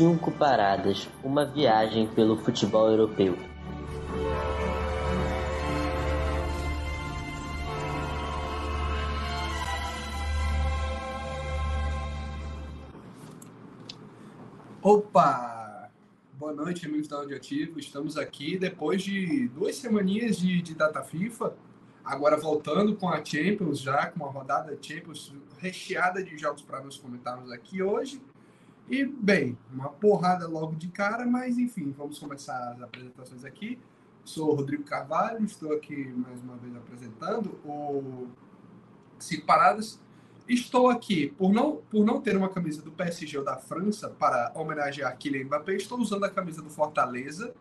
Cinco paradas, uma viagem pelo futebol europeu. Opa! Boa noite, amigos da Audioativo. Estamos aqui depois de duas semaninhas de, de data FIFA. Agora voltando com a Champions, já com uma rodada Champions recheada de jogos para nós comentarmos aqui hoje. E, bem, uma porrada logo de cara, mas enfim, vamos começar as apresentações aqui. Sou Rodrigo Carvalho, estou aqui mais uma vez apresentando o Cinco Paradas. Estou aqui por não, por não ter uma camisa do PSG ou da França para homenagear Kylian Mbappé, estou usando a camisa do Fortaleza,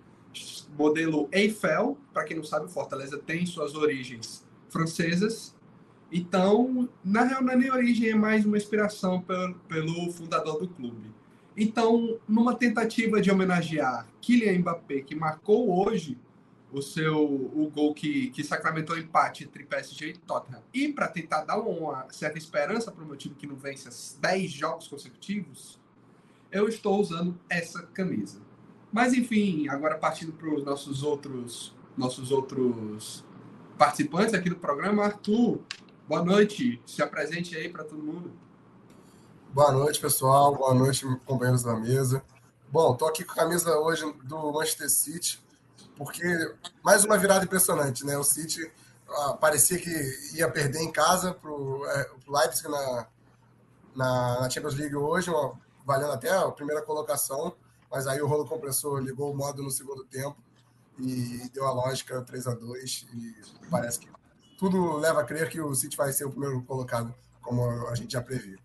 modelo Eiffel. Para quem não sabe, o Fortaleza tem suas origens francesas. Então, na real, não é nem origem, é mais uma inspiração pelo, pelo fundador do clube. Então, numa tentativa de homenagear Kylian Mbappé, que marcou hoje o seu o gol que, que sacramentou o empate entre PSG e Tottenham. E para tentar dar uma certa esperança para o meu time que não vence 10 jogos consecutivos, eu estou usando essa camisa. Mas enfim, agora partindo para os nossos outros nossos outros participantes aqui do programa, Arthur, boa noite. Se apresente aí para todo mundo. Boa noite, pessoal. Boa noite, companheiros da mesa. Bom, tô aqui com a camisa hoje do Manchester City porque mais uma virada impressionante, né? O City ah, parecia que ia perder em casa para o é, Leipzig na, na, na, Champions League hoje, valendo até a primeira colocação, mas aí o rolo compressor ligou o modo no segundo tempo e deu a lógica 3 a 2 e parece que tudo leva a crer que o City vai ser o primeiro colocado, como a gente já previu.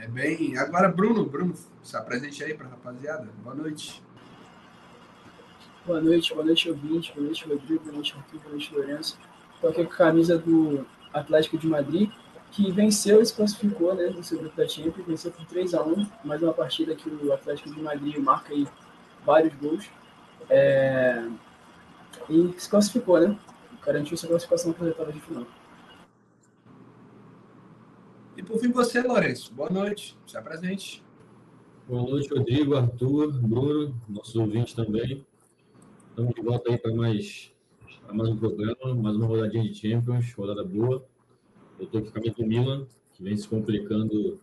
É bem. Agora, Bruno, Bruno, se apresente aí para rapaziada. Boa noite. Boa noite, boa noite, ouvinte, boa noite, Rodrigo, boa noite, Arthur, boa noite, Lourenço. Estou aqui com a camisa do Atlético de Madrid, que venceu e se classificou né, no seu grupo da Champions, venceu por 3 a 1 mais uma partida que o Atlético de Madrid marca aí vários gols. É... E se classificou, né? Garantiu sua classificação para a etapa de final. E por fim, você, Lourenço. Boa noite, se apresente. Boa noite, Rodrigo, Arthur, Bruno, nossos ouvintes também. Estamos de volta aí para mais, mais um programa, mais uma rodadinha de Champions, rodada boa. Eu estou aqui com a Milan, que vem se complicando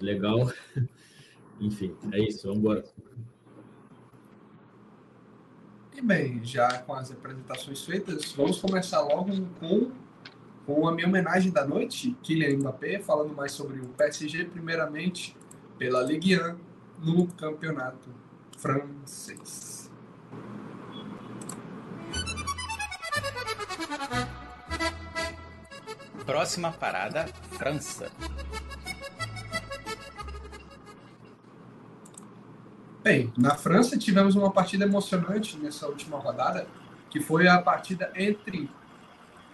legal. Enfim, é isso, vamos embora. E bem, já com as apresentações feitas, vamos começar logo com, com a minha homenagem da noite, Kylian Mbappé, falando mais sobre o PSG, primeiramente pela Ligue 1 no campeonato francês. Próxima parada, França. Bem, na França tivemos uma partida emocionante nessa última rodada, que foi a partida entre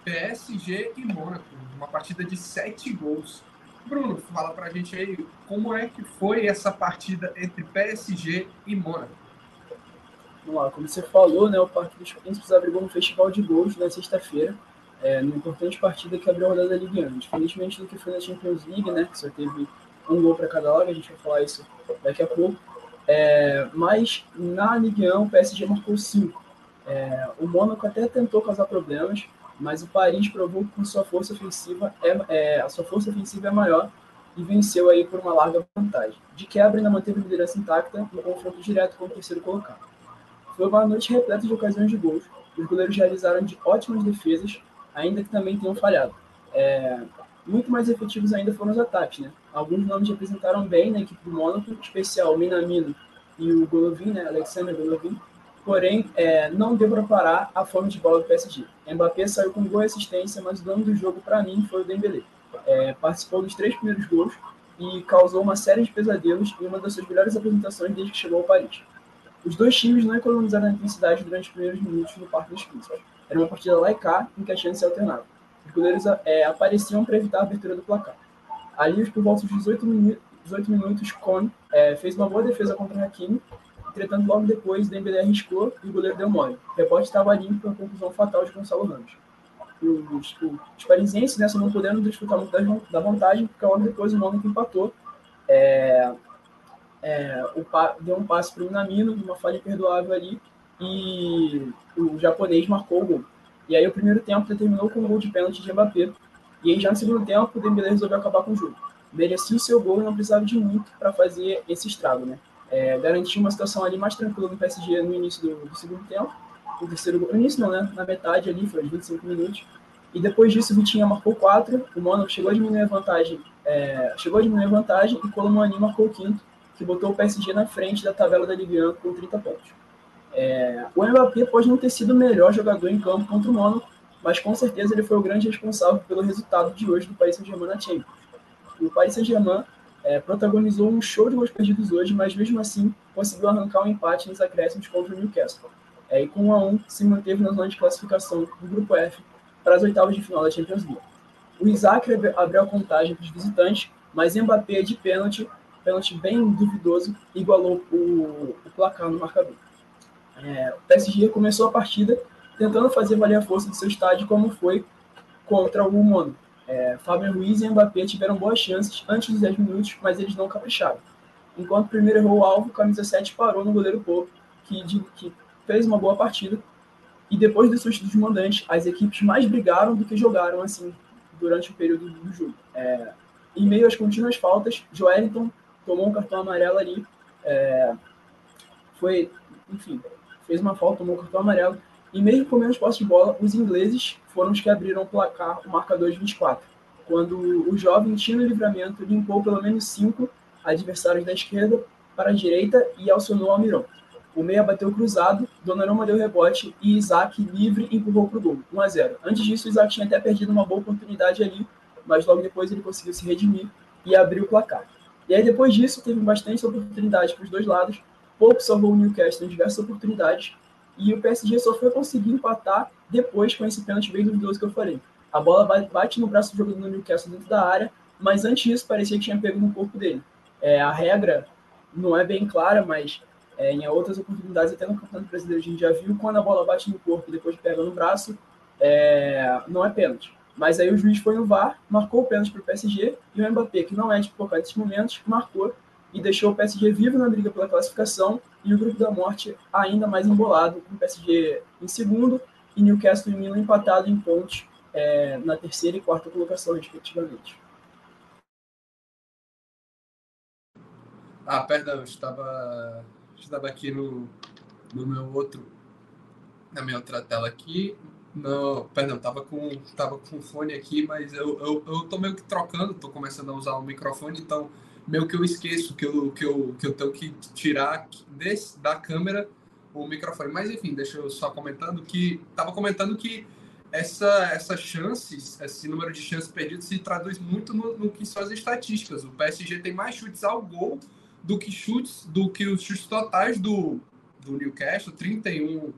PSG e Mônaco, uma partida de sete gols. Bruno, fala pra gente aí como é que foi essa partida entre PSG e Mônaco. Vamos lá, como você falou, né, o Parque dos Príncipes abrigou um festival de gols na sexta-feira, é, numa importante partida que abriu a rodada da Ligue 1. Diferentemente do que foi na Champions League, né, que só teve um gol para cada lado, a gente vai falar isso daqui a pouco. É, mas na Ligue 1 o PSG marcou 5. É, o Mônaco até tentou causar problemas, mas o Paris provou que sua força ofensiva é, é, a sua força ofensiva é maior e venceu aí por uma larga vantagem. De quebra, ainda manteve a liderança intacta no confronto direto com o terceiro colocado. Foi uma noite repleta de ocasiões de gols. Os goleiros realizaram de ótimas defesas ainda que também tenham falhado. É, muito mais efetivos ainda foram os ataques, né? Alguns nomes representaram bem na equipe do Mônaco, em especial o Minamino e o Golovin, né? Alexander Golovin. Porém, é, não deu para parar a fome de bola do PSG. Mbappé saiu com boa assistência, mas o dono do jogo, para mim, foi o Dembélé. É, participou dos três primeiros gols e causou uma série de pesadelos em uma das suas melhores apresentações desde que chegou ao Paris. Os dois times não economizaram a intensidade durante os primeiros minutos no Parque dos Príncipes. Era uma partida lá e cá, em que a chance se alternava. Os goleiros é, apareciam para evitar a abertura do placar. Ali, por volta dos 18, minu 18 minutos, Kohn é, fez uma boa defesa contra Hakimi, entretanto, logo depois, Dembélé arriscou e o goleiro deu mole. O rebote estava limpo com a conclusão fatal de Gonçalo Ramos. Os, os parisienses né, só não puderam desfrutar muito da, da vantagem, porque logo depois o Mônaco empatou é, é, o, deu um passe para o Minamino, uma falha imperdoável ali, e o japonês marcou o gol. E aí o primeiro tempo terminou com um gol de pênalti de Mbappé. E aí já no segundo tempo o Dembélé resolveu acabar com o jogo. Merecia o seu gol e não precisava de muito para fazer esse estrago, né? É, garantiu uma situação ali mais tranquila no PSG no início do, do segundo tempo. O terceiro gol, no início não, né? Na metade ali, foi aos 25 minutos. E depois disso o Vitinha marcou quatro, o Mônaco chegou a diminuir a vantagem, é, chegou a diminuir a vantagem e Colomani marcou o quinto, que botou o PSG na frente da tabela da Ligue 1 com 30 pontos. É, o Mbappé pode não ter sido o melhor jogador em campo contra o Mônaco, mas com certeza ele foi o grande responsável pelo resultado de hoje do Paris Saint-Germain na Champions. O Paris Saint-Germain é, protagonizou um show de gols perdidos hoje, mas mesmo assim conseguiu arrancar um empate nos acréscimos contra o Newcastle. É, e com 1 a 1 se manteve na zona de classificação do grupo F para as oitavas de final da Champions League. O Isaac abriu a contagem para os visitantes, mas Mbappé de pênalti, pênalti bem duvidoso, igualou o, o placar no marcador. É, o PSG começou a partida tentando fazer valer a força do seu estádio, como foi contra o Mono. É, Fábio Ruiz e Mbappé tiveram boas chances antes dos 10 minutos, mas eles não capricharam. Enquanto o primeiro errou o alvo, o camisa 7 parou no goleiro Pope, que, que fez uma boa partida. E depois do susto dos mandantes, as equipes mais brigaram do que jogaram assim durante o período do jogo. É, em meio às contínuas faltas, Joelinton tomou um cartão amarelo ali. É, foi, enfim, fez uma falta, tomou um cartão amarelo. E mesmo com menos posse de bola, os ingleses foram os que abriram o placar, o marcador de 24, quando o jovem Tino Livramento limpou pelo menos cinco adversários da esquerda para a direita e acionou Almirão. O meia bateu cruzado, Donnarumma deu rebote e Isaac livre empurrou para o gol, 1 a 0. Antes disso, o Isaac tinha até perdido uma boa oportunidade ali, mas logo depois ele conseguiu se redimir e abrir o placar. E aí depois disso, teve bastante oportunidade para os dois lados, Pouco salvou o Newcastle em diversas oportunidades. E o PSG só foi conseguir empatar depois com esse pênalti bem duvidoso que eu falei. A bola bate no braço do jogador do Newcastle dentro da área, mas antes disso parecia que tinha pego no corpo dele. É, a regra não é bem clara, mas é, em outras oportunidades, até no Campeonato Brasileiro, a gente já viu quando a bola bate no corpo e depois pega no braço, é, não é pênalti. Mas aí o juiz foi no VAR, marcou o pênalti para o PSG e o Mbappé, que não é de colocar nesses momentos, marcou e deixou o PSG vivo na briga pela classificação e o grupo da morte ainda mais embolado, com o PSG em segundo e Newcastle e Milan empatado em pontos é, na terceira e quarta colocação, respectivamente. Ah, perdão, estava, estava aqui no, no meu outro, na minha outra tela aqui. Não, perdão, estava com, tava com fone aqui, mas eu, eu, eu tô meio que trocando, tô começando a usar o microfone, então meio que eu esqueço que eu, que eu, que eu tenho que tirar desse, da câmera o microfone. Mas enfim, deixa eu só comentando que estava comentando que essa essas chances, esse número de chances perdidas se traduz muito no, no, que são as estatísticas. O PSG tem mais chutes ao gol do que chutes do que os chutes totais do, do Newcastle, 31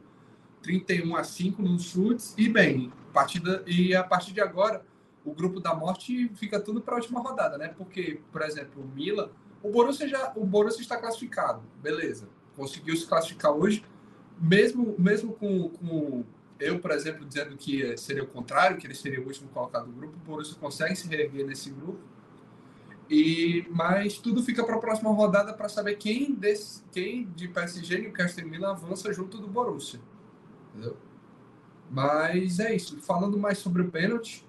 31 a 5 nos chutes e bem, partida e a partir de agora o grupo da morte fica tudo para a última rodada, né? Porque, por exemplo, o Milan, o Borussia já, o Borussia está classificado, beleza? Conseguiu se classificar hoje, mesmo mesmo com, com eu, por exemplo, dizendo que seria o contrário, que ele seria o último colocado do grupo, o Borussia consegue se reerguer nesse grupo. E mas tudo fica para a próxima rodada para saber quem desse, quem de PSG e Newcastle Milan avança junto do Borussia. Entendeu? Mas é isso. Falando mais sobre o pênalti,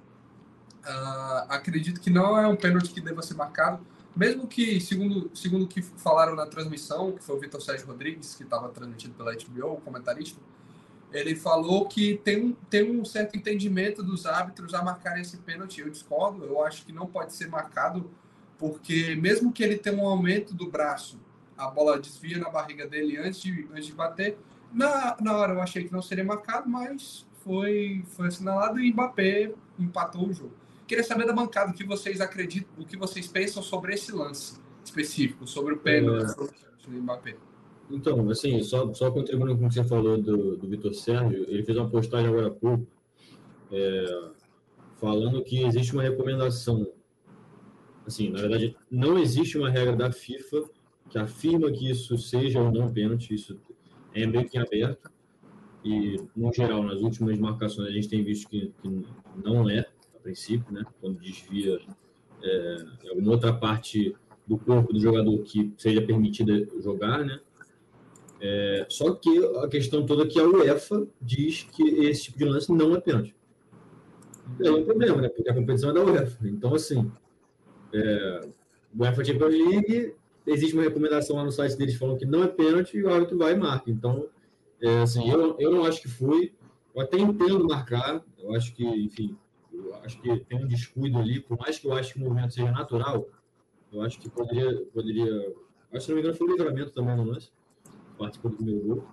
Uh, acredito que não é um pênalti que deva ser marcado, mesmo que, segundo, segundo que falaram na transmissão, que foi o Vitor Sérgio Rodrigues, que estava transmitido pela HBO, o comentarista, ele falou que tem tem um certo entendimento dos árbitros a marcar esse pênalti. Eu discordo, eu acho que não pode ser marcado, porque mesmo que ele tenha um aumento do braço, a bola desvia na barriga dele antes de, antes de bater. Na, na hora eu achei que não seria marcado, mas foi, foi assinalado e Mbappé empatou o jogo. Queria saber da bancada o que vocês acreditam, o que vocês pensam sobre esse lance específico, sobre o pênalti é... do Mbappé. Então, assim, só, só contribuindo com o que você falou do, do Vitor Sérgio, ele fez uma postagem agora há pouco, é, falando que existe uma recomendação. Assim, na verdade, não existe uma regra da FIFA que afirma que isso seja ou não pênalti, isso é meio que aberto. E, no geral, nas últimas marcações, a gente tem visto que, que não é princípio, né? quando desvia é, alguma outra parte do corpo do jogador que seja permitido jogar, né? É, só que a questão toda é que a UEFA diz que esse tipo de lance não é pênalti. É um problema, né? Porque a competição é da UEFA. Então, assim, é, UEFA Champions League, existe uma recomendação lá no site deles falando que não é pênalti e o árbitro vai e marca. Então, é, assim, eu, eu não acho que foi. Eu até entendo marcar. Eu acho que, enfim, eu acho que tem um descuido ali. Por mais que eu acho que o movimento seja natural, eu acho que poderia. poderia acho que, se não me engano, foi o livramento também no lance participou do meu gol.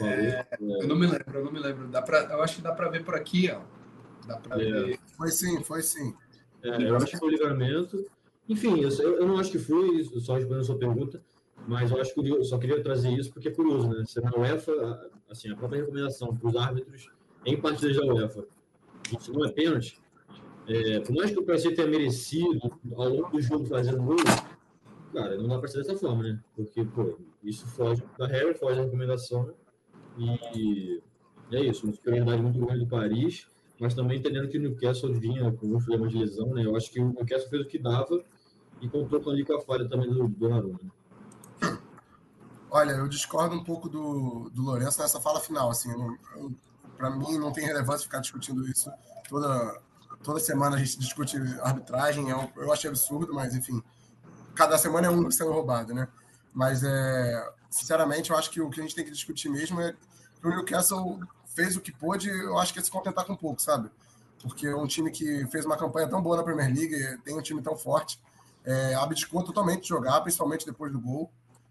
É, eu não me lembro, eu não me lembro. Dá pra, eu acho que dá para ver por aqui, ó. Dá para é. ver. Foi sim, foi sim. É, eu acho que foi o livramento. Enfim, eu, eu não acho que foi, só respondendo a sua pergunta, mas eu acho que eu só queria trazer isso porque é curioso, né? Se na UEFA, assim, a própria recomendação para os árbitros em partidas da UEFA, não é pênalti, é, por mais que o PSG tenha merecido ao longo do jogo fazer gol, cara, não dá para ser dessa forma, né? Porque, pô, isso foge da regra, foge da recomendação. E é isso, uma superioridade muito grande do Paris, mas também entendendo que o Newcastle vinha com um problema de lesão, né? Eu acho que o Newcastle fez o que dava e contou ali com a falha também do Donnarumma. Né? Olha, eu discordo um pouco do, do Lourenço nessa fala final. Assim, para mim, não tem relevância ficar discutindo isso toda, toda semana a gente discute arbitragem. Eu, é eu achei absurdo, mas enfim, cada semana é um sendo roubado, né? Mas, é, sinceramente, eu acho que o que a gente tem que discutir mesmo é que o Newcastle fez o que pôde, eu acho que é se contentar com pouco, sabe? Porque um time que fez uma campanha tão boa na Premier League, tem um time tão forte, é, abdicou totalmente de jogar, principalmente depois do gol,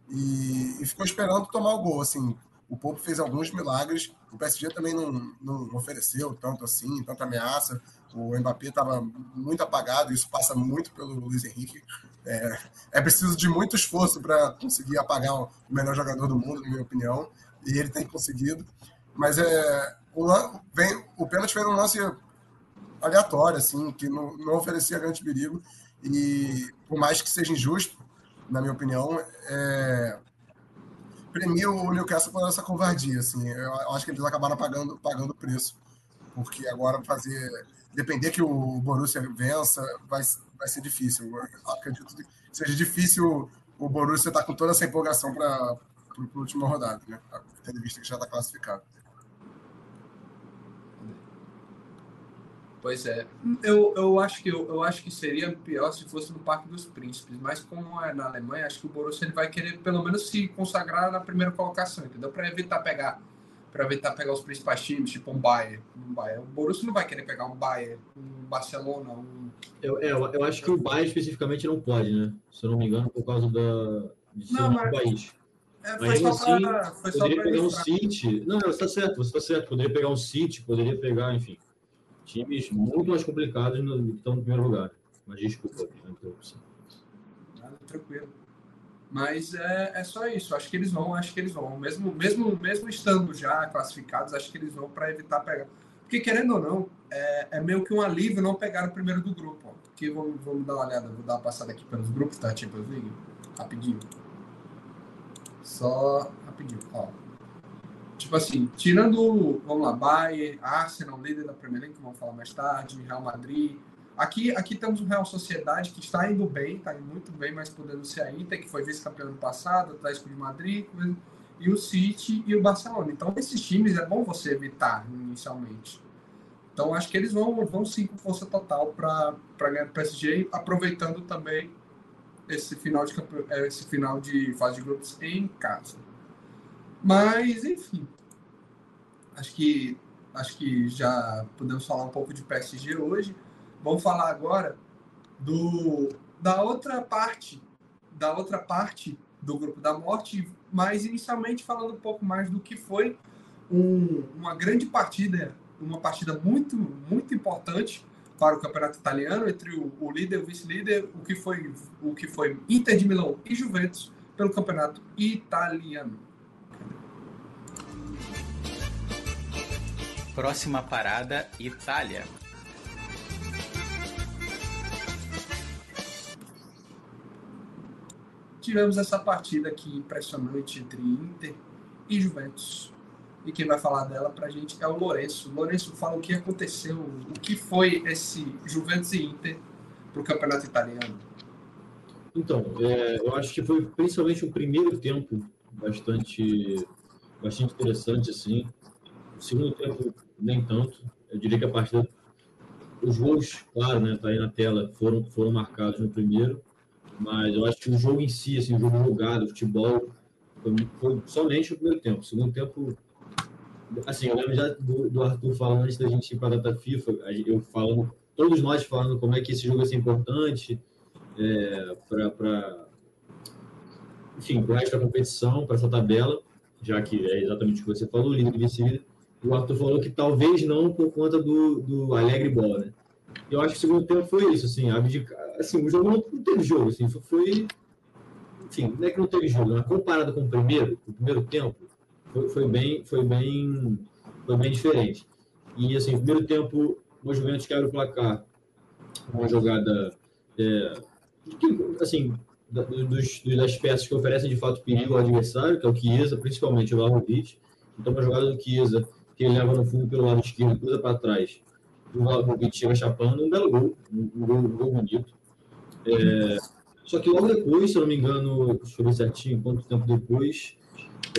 e, e ficou esperando tomar o gol. Assim, o Pope fez alguns milagres, o PSG também não, não ofereceu tanto assim, tanta ameaça. O Mbappé estava muito apagado, isso passa muito pelo Luiz Henrique. É, é preciso de muito esforço para conseguir apagar o melhor jogador do mundo, na minha opinião, e ele tem conseguido. Mas é, o, vem, o pênalti foi um lance aleatório, assim, que não, não oferecia grande perigo. E por mais que seja injusto, na minha opinião, é, premia o Newcastle por essa covardia. Assim. Eu acho que eles acabaram pagando, pagando o preço. Porque agora fazer. Depender que o Borussia vença, vai, vai ser difícil. Eu acredito que seja difícil o Borussia estar tá com toda essa empolgação para a última rodada, né? Tendo visto que já está classificado. Pois é. Eu, eu, acho que, eu, eu acho que seria pior se fosse no Parque dos Príncipes, mas como é na Alemanha, acho que o Borussia ele vai querer pelo menos se consagrar na primeira colocação, entendeu? Para evitar pegar para evitar pegar os principais times, tipo um Bayern, um Bayern. O Borussia não vai querer pegar um Bayern, um Barcelona, um... Eu, eu, eu acho que o Bayern especificamente não pode, né? Se eu não me engano, por causa da, de ser não, mas... país. É, foi mas só assim, pra, foi poderia pegar um City. Não, você está certo, você está certo. Poderia pegar um City, poderia pegar, enfim times muito mais complicados no, que estão no primeiro lugar. Mas desculpa a interrupção. Nada, tranquilo. Mas é, é só isso. Acho que eles vão, acho que eles vão. Mesmo, mesmo, mesmo estando já classificados, acho que eles vão para evitar pegar. Porque, querendo ou não, é, é, meio que um alívio não pegar o primeiro do grupo. Ó. Aqui vamos, vamos dar uma olhada, vou dar uma passada aqui pelos grupos tá? Champions. Rapidinho. Só rapidinho. Ó. Tipo assim, tirando, vamos lá, Bayern, Arsenal, líder da Premier League, que vamos falar mais tarde, Real Madrid. Aqui, aqui temos o Real Sociedade, que está indo bem, está indo muito bem, mas podendo ser a Inter, que foi vice-campeão ano passado, Atlético de Madrid, e o City e o Barcelona. Então, esses times é bom você evitar inicialmente. Então, acho que eles vão, vão sim com força total para ganhar o PSG, aproveitando também esse final de, esse final de fase de grupos em casa. Mas, enfim. Acho que, acho que já podemos falar um pouco de PSG hoje. Vamos falar agora do, da outra parte, da outra parte do grupo da morte, mas inicialmente falando um pouco mais do que foi um, uma grande partida, uma partida muito, muito importante para o campeonato italiano entre o, o líder e o vice-líder, o que foi o que foi Inter de Milão e Juventus pelo campeonato italiano. Próxima parada, Itália. Tivemos essa partida aqui impressionante entre Inter e Juventus. E quem vai falar dela pra gente é o Lourenço. Lourenço, fala o que aconteceu, o que foi esse Juventus e Inter pro campeonato italiano. Então, é, eu acho que foi principalmente o primeiro tempo bastante, bastante interessante, assim. O segundo tempo, nem tanto. Eu diria que a partida. Os gols, claro, né, tá aí na tela, foram, foram marcados no primeiro, mas eu acho que o jogo em si, assim, o jogo jogado, o futebol, foi, foi somente o primeiro tempo. O segundo tempo, assim, eu lembro já do, do Arthur falando antes da gente ir para a data FIFA, eu falando, todos nós falando como é que esse jogo ia ser importante é, para enfim, para da competição, para essa tabela, já que é exatamente o que você falou, líder e vice-líder. O Arthur falou que talvez não por conta do, do Alegre Bola, né? Eu acho que o segundo tempo foi isso, assim, abdicar, assim, o jogo não teve jogo, assim, foi, enfim, não é que não teve jogo, mas comparado com o primeiro, o primeiro tempo, foi, foi bem, foi bem, foi bem diferente. E, assim, primeiro tempo, o Juventus quebra o placar, uma jogada, é, assim, dos, das peças que oferecem de fato perigo ao adversário, que é o Chiesa, principalmente o Vlahovic. Então, uma jogada do Chiesa que ele leva no fundo pelo lado esquerdo, cruza para trás, o Vlahovic chega chapando, um belo gol, um gol, um gol bonito. É, só que logo depois, se eu não me engano, deixa eu ver certinho quanto tempo depois,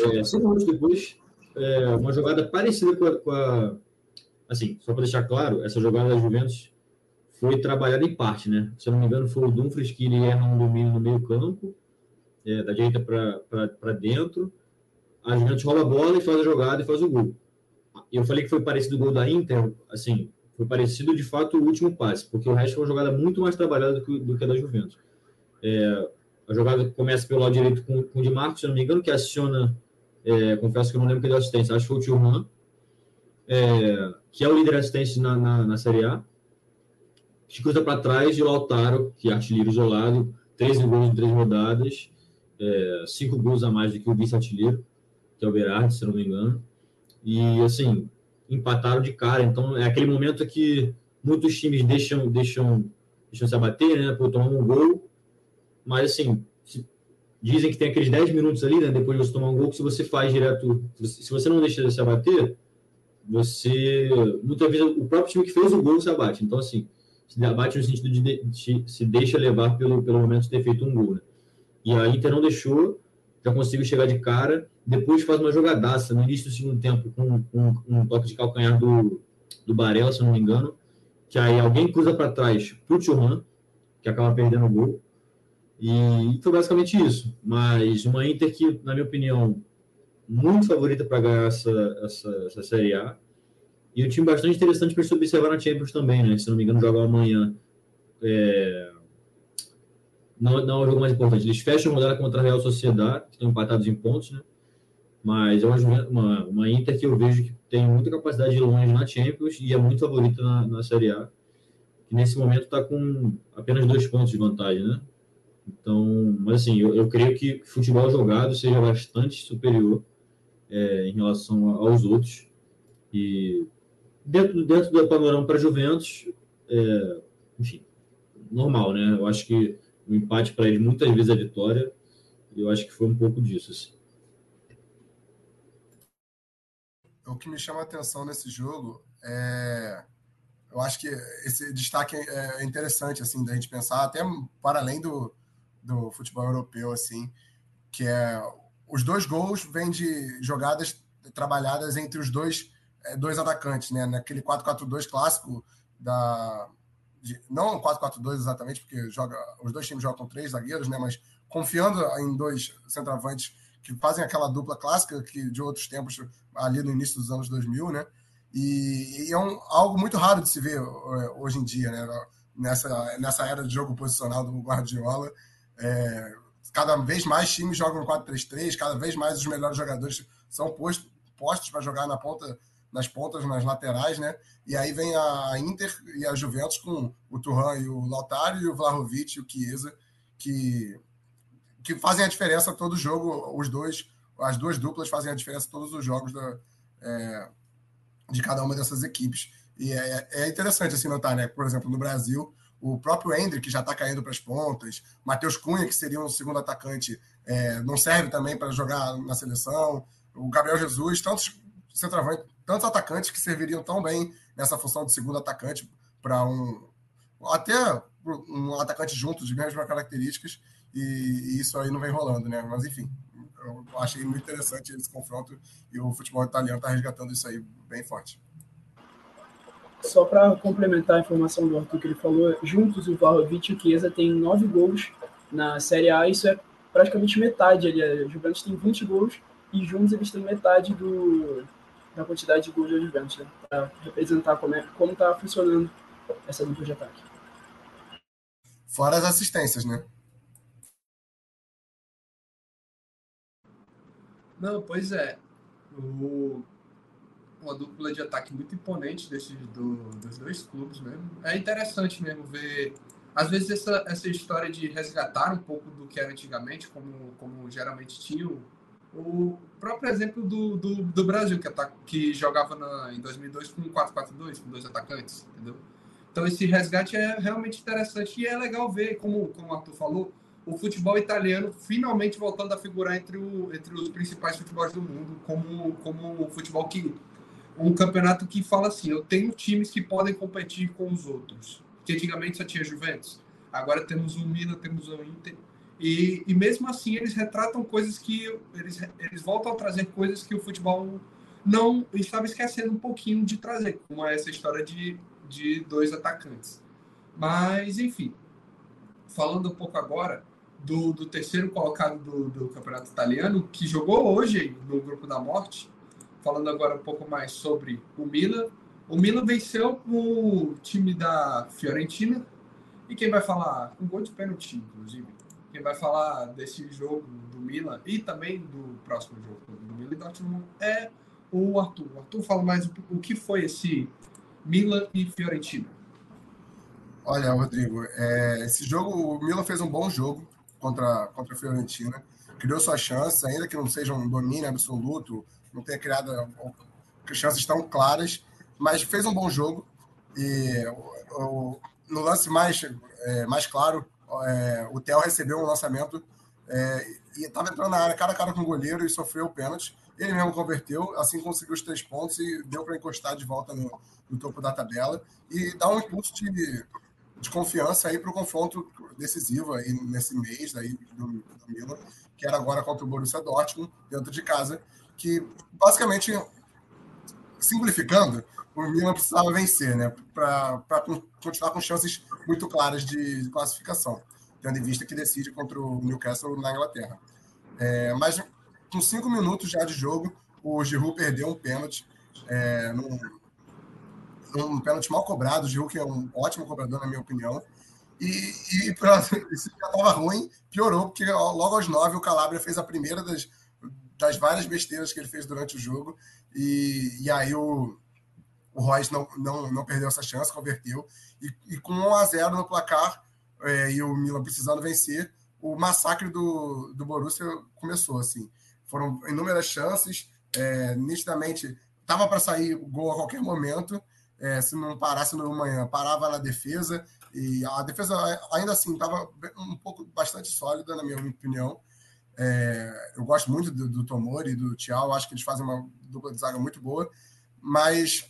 é, cinco minutos depois, é, uma jogada parecida com a, com a assim, só para deixar claro, essa jogada da Juventus foi trabalhada em parte, né? Se eu não me engano, foi o Dumfries que ele erra um domínio no meio campo, é, da direita para dentro, a Juventus rouba a bola e faz a jogada e faz o gol eu falei que foi parecido o gol da Inter, assim, foi parecido de fato o último passe, porque o resto foi uma jogada muito mais trabalhada do que, do que a da Juventus. É, a jogada começa pelo lado direito com, com o Di Marcos, se não me engano, que aciona, é, confesso que eu não lembro quem deu assistência, acho que foi o Tio é, que é o líder assistente na, na, na Série A, que cruza para trás de Lautaro, que é artilheiro isolado, 13 gols em 3 rodadas, é, 5 gols a mais do que o vice-artilheiro, que é o Berardi, se não me engano. E, assim, empataram de cara. Então, é aquele momento que muitos times deixam, deixam, deixam se abater, né? Por tomar um gol. Mas, assim, dizem que tem aqueles 10 minutos ali, né? Depois de você tomar um gol, que se você faz direto... Se você não deixa de se abater, você... Muitas vezes, o próprio time que fez o gol se abate. Então, assim, se abate no sentido de, de se deixa levar pelo, pelo momento de ter feito um gol, né? E a Inter não deixou, já conseguiu chegar de cara depois faz uma jogadaça no início do segundo tempo, com, um toque de calcanhar do, do Barella, se não me engano. Que aí alguém cruza para trás pro Thuram, que acaba perdendo o gol. E foi basicamente isso. Mas uma Inter que, na minha opinião, muito favorita para ganhar essa, essa, essa Série A. E um time bastante interessante para se observar na Champions também, né? Se não me engano, joga amanhã. É... Não, não é o jogo mais importante. Eles fecham a rodada contra a Real Sociedade, que estão empatados em pontos, né? Mas é uma, uma, uma, Inter que eu vejo que tem muita capacidade de longe na Champions e é muito favorita na, na Série A. Que nesse momento está com apenas dois pontos de vantagem, né? Então, mas assim, eu, eu creio que futebol jogado seja bastante superior é, em relação aos outros. E dentro, dentro do panorama para Juventus, é, enfim, normal, né? Eu acho que o empate para ele muitas vezes é vitória. E eu acho que foi um pouco disso. Assim. O que me chama a atenção nesse jogo é. Eu acho que esse destaque é interessante, assim, da gente pensar, até para além do, do futebol europeu, assim, que é os dois gols vêm de jogadas trabalhadas entre os dois, é, dois atacantes, né? Naquele 4-4-2 clássico da. De, não 4-4-2 exatamente, porque joga, os dois times jogam com três zagueiros, né? Mas confiando em dois centroavantes que fazem aquela dupla clássica que de outros tempos, ali no início dos anos 2000, né? E, e é um, algo muito raro de se ver é, hoje em dia, né? Nessa, nessa era de jogo posicional do Guardiola. É, cada vez mais times jogam 4-3-3, cada vez mais os melhores jogadores são postos, postos para jogar na ponta, nas pontas, nas laterais, né? E aí vem a Inter e a Juventus com o Turhan e o Lautaro e o Vlahovic e o Chiesa, que que fazem a diferença todo jogo, os dois, as duas duplas fazem a diferença todos os jogos da, é, de cada uma dessas equipes. E é, é, interessante assim notar, né? Por exemplo, no Brasil, o próprio Hendrick já está caindo para as pontas, Matheus Cunha, que seria um segundo atacante, é, não serve também para jogar na seleção, o Gabriel Jesus, tantos centroavantes, tantos atacantes que serviriam tão bem nessa função de segundo atacante para um até um atacante junto de mesmas características e, e isso aí não vem rolando, né? Mas enfim, eu achei muito interessante esse confronto e o futebol italiano está resgatando isso aí bem forte. Só para complementar a informação do Arthur que ele falou, juntos o Vlahovic e o Chiesa têm nove gols na Série A, isso é praticamente metade ali. A Juventus tem 20 gols e juntos eles têm metade do, da quantidade de gols da Juventus, né? para representar como é, como está funcionando essa dupla de ataque. Fora as assistências, né? Não, pois é. O, uma dupla de ataque muito imponente desses, do, dos dois clubes mesmo. É interessante mesmo ver. Às vezes essa, essa história de resgatar um pouco do que era antigamente, como, como geralmente tinha o, o próprio exemplo do, do, do Brasil, que, ataca, que jogava na, em 2002 com 4-4-2, com dois atacantes, entendeu? Então esse resgate é realmente interessante e é legal ver, como, como o Arthur falou, o futebol italiano finalmente voltando a figurar entre, o, entre os principais futebols do mundo, como, como o futebol que. Um campeonato que fala assim: eu tenho times que podem competir com os outros. Que antigamente só tinha Juventus, agora temos o Milan, temos o Inter. E, e mesmo assim eles retratam coisas que. Eles, eles voltam a trazer coisas que o futebol não estava esquecendo um pouquinho de trazer, como essa história de, de dois atacantes. Mas, enfim, falando um pouco agora do, do terceiro colocado do, do, campeonato italiano, que jogou hoje no Grupo da Morte. Falando agora um pouco mais sobre o Milan. O Milan venceu o time da Fiorentina. E quem vai falar, um gol de pênalti, inclusive, quem vai falar desse jogo do Milan e também do próximo jogo do Milan e Dortmund é o Arthur. O Arthur fala mais o que foi esse Milan e Fiorentina. Olha, Rodrigo, é, esse jogo, o Milan fez um bom jogo contra, contra a Fiorentina. Criou suas chances, ainda que não seja um domínio absoluto, não tenha criado chances tão claras, mas fez um bom jogo. E o, no lance mais, é, mais claro, é, o Theo recebeu um lançamento é, e estava entrando na área cara a cara com o goleiro e sofreu o pênalti. Ele mesmo converteu, assim conseguiu os três pontos e deu para encostar de volta no, no, topo da tabela e dá um impulso de, de confiança aí para o confronto decisivo aí nesse mês aí do, do Milan, que era agora contra o Borussia Dortmund, dentro de casa, que basicamente, simplificando, o Milan precisava vencer, né, para continuar com chances muito claras de, de, classificação, tendo em vista que decide contra o Newcastle na Inglaterra. É, mas com cinco minutos já de jogo, o Giroud perdeu um pênalti é, num, um pênalti mal cobrado. O Gil, que é um ótimo cobrador, na minha opinião. E, e pra, isso já estava ruim, piorou, porque logo aos nove o Calabria fez a primeira das, das várias besteiras que ele fez durante o jogo. E, e aí o, o Royce não, não, não perdeu essa chance, converteu. E, e com 1 a 0 no placar, é, e o Milan precisando vencer, o massacre do, do Borussia começou. assim Foram inúmeras chances, é, nitidamente estava para sair o gol a qualquer momento, é, se não parasse no manhã, parava na defesa, e a defesa ainda assim estava um pouco bastante sólida, na minha opinião. É, eu gosto muito do, do Tomori e do Thiago, acho que eles fazem uma dupla de zaga muito boa, mas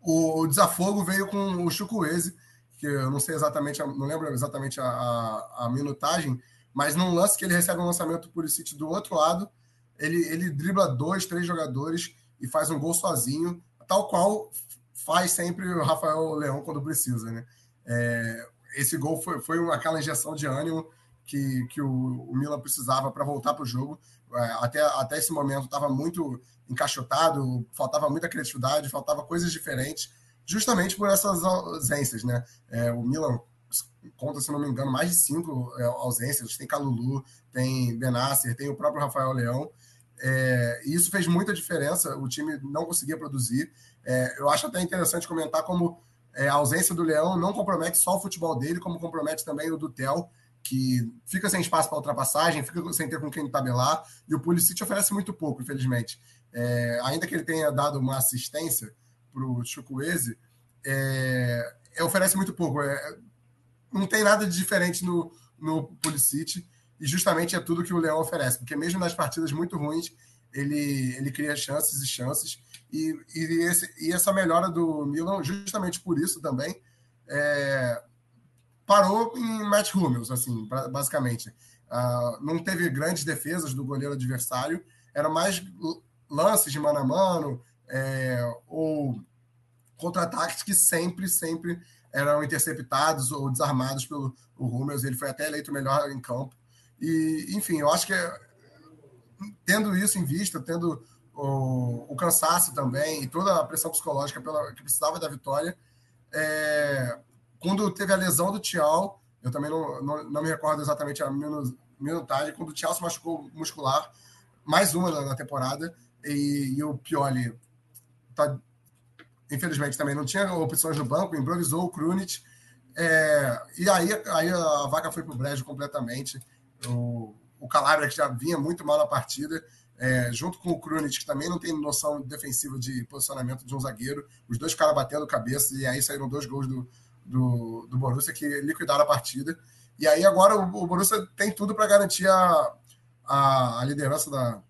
o desafogo veio com o Chukwueze, que eu não sei exatamente, não lembro exatamente a, a, a, minutagem, mas num lance que ele recebe um lançamento por City do outro lado, ele, ele dribla dois, três jogadores e faz um gol sozinho, tal qual faz sempre o Rafael Leão quando precisa, né? É, esse gol foi, foi aquela injeção de ânimo que, que o, o Milan precisava para voltar para o jogo. É, até, até esse momento estava muito encaixotado, faltava muita criatividade, faltava coisas diferentes, justamente por essas ausências, né? É, o Milan conta, se não me engano, mais de cinco é, ausências. Tem Calulu, tem Benasser, tem o próprio Rafael Leão. É, e isso fez muita diferença. O time não conseguia produzir. É, eu acho até interessante comentar como é, a ausência do Leão não compromete só o futebol dele, como compromete também o do Tel, que fica sem espaço para ultrapassagem, fica sem ter com quem tabelar, e o Pulisic oferece muito pouco, infelizmente. É, ainda que ele tenha dado uma assistência para o Chukwueze, é, é, oferece muito pouco. É, não tem nada de diferente no, no Pulisic, e justamente é tudo que o Leão oferece, porque mesmo nas partidas muito ruins, ele, ele cria chances e chances, e, e, esse, e essa melhora do Milan, justamente por isso também, é, parou em Matt Hummels, assim, basicamente. Uh, não teve grandes defesas do goleiro adversário, era mais lances de mano a mano é, ou contra-ataques que sempre, sempre eram interceptados ou desarmados pelo o Hummels. Ele foi até eleito melhor em campo. E, enfim, eu acho que tendo isso em vista, tendo o, o, cansaço também e toda a pressão psicológica pela, que precisava da vitória, é, quando teve a lesão do Tial, eu também não, não, não me recordo exatamente a minutagem, quando o Tial se machucou muscular, mais uma na, na temporada, e, e, o Pioli tá, infelizmente também não tinha opções no banco, improvisou o Krunic, é, e aí, aí a vaca foi para o brejo completamente. O, o Calabria, que já vinha muito mal na partida, é, junto com o Krunic, que também não tem noção defensiva de posicionamento de um zagueiro, os dois ficaram batendo cabeça, e aí saíram dois gols do, do, do Borussia que liquidaram a partida. E aí agora o, o Borussia tem tudo para garantir a, a, a liderança da,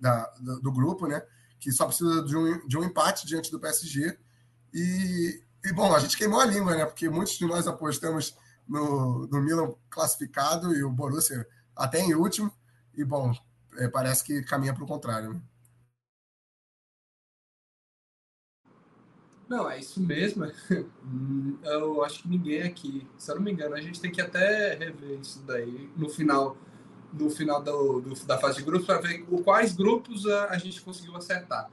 da, do grupo, né? Que só precisa de um, de um empate diante do PSG. E, e, bom, a gente queimou a língua, né? Porque muitos de nós apostamos no, no Milan classificado e o Borussia até em último. E, bom, é, parece que caminha para o contrário. Né? Não, é isso mesmo. Eu acho que ninguém aqui, se eu não me engano, a gente tem que até rever isso daí no final no final do, do da fase de grupos para ver quais grupos a, a, gente conseguiu acertar.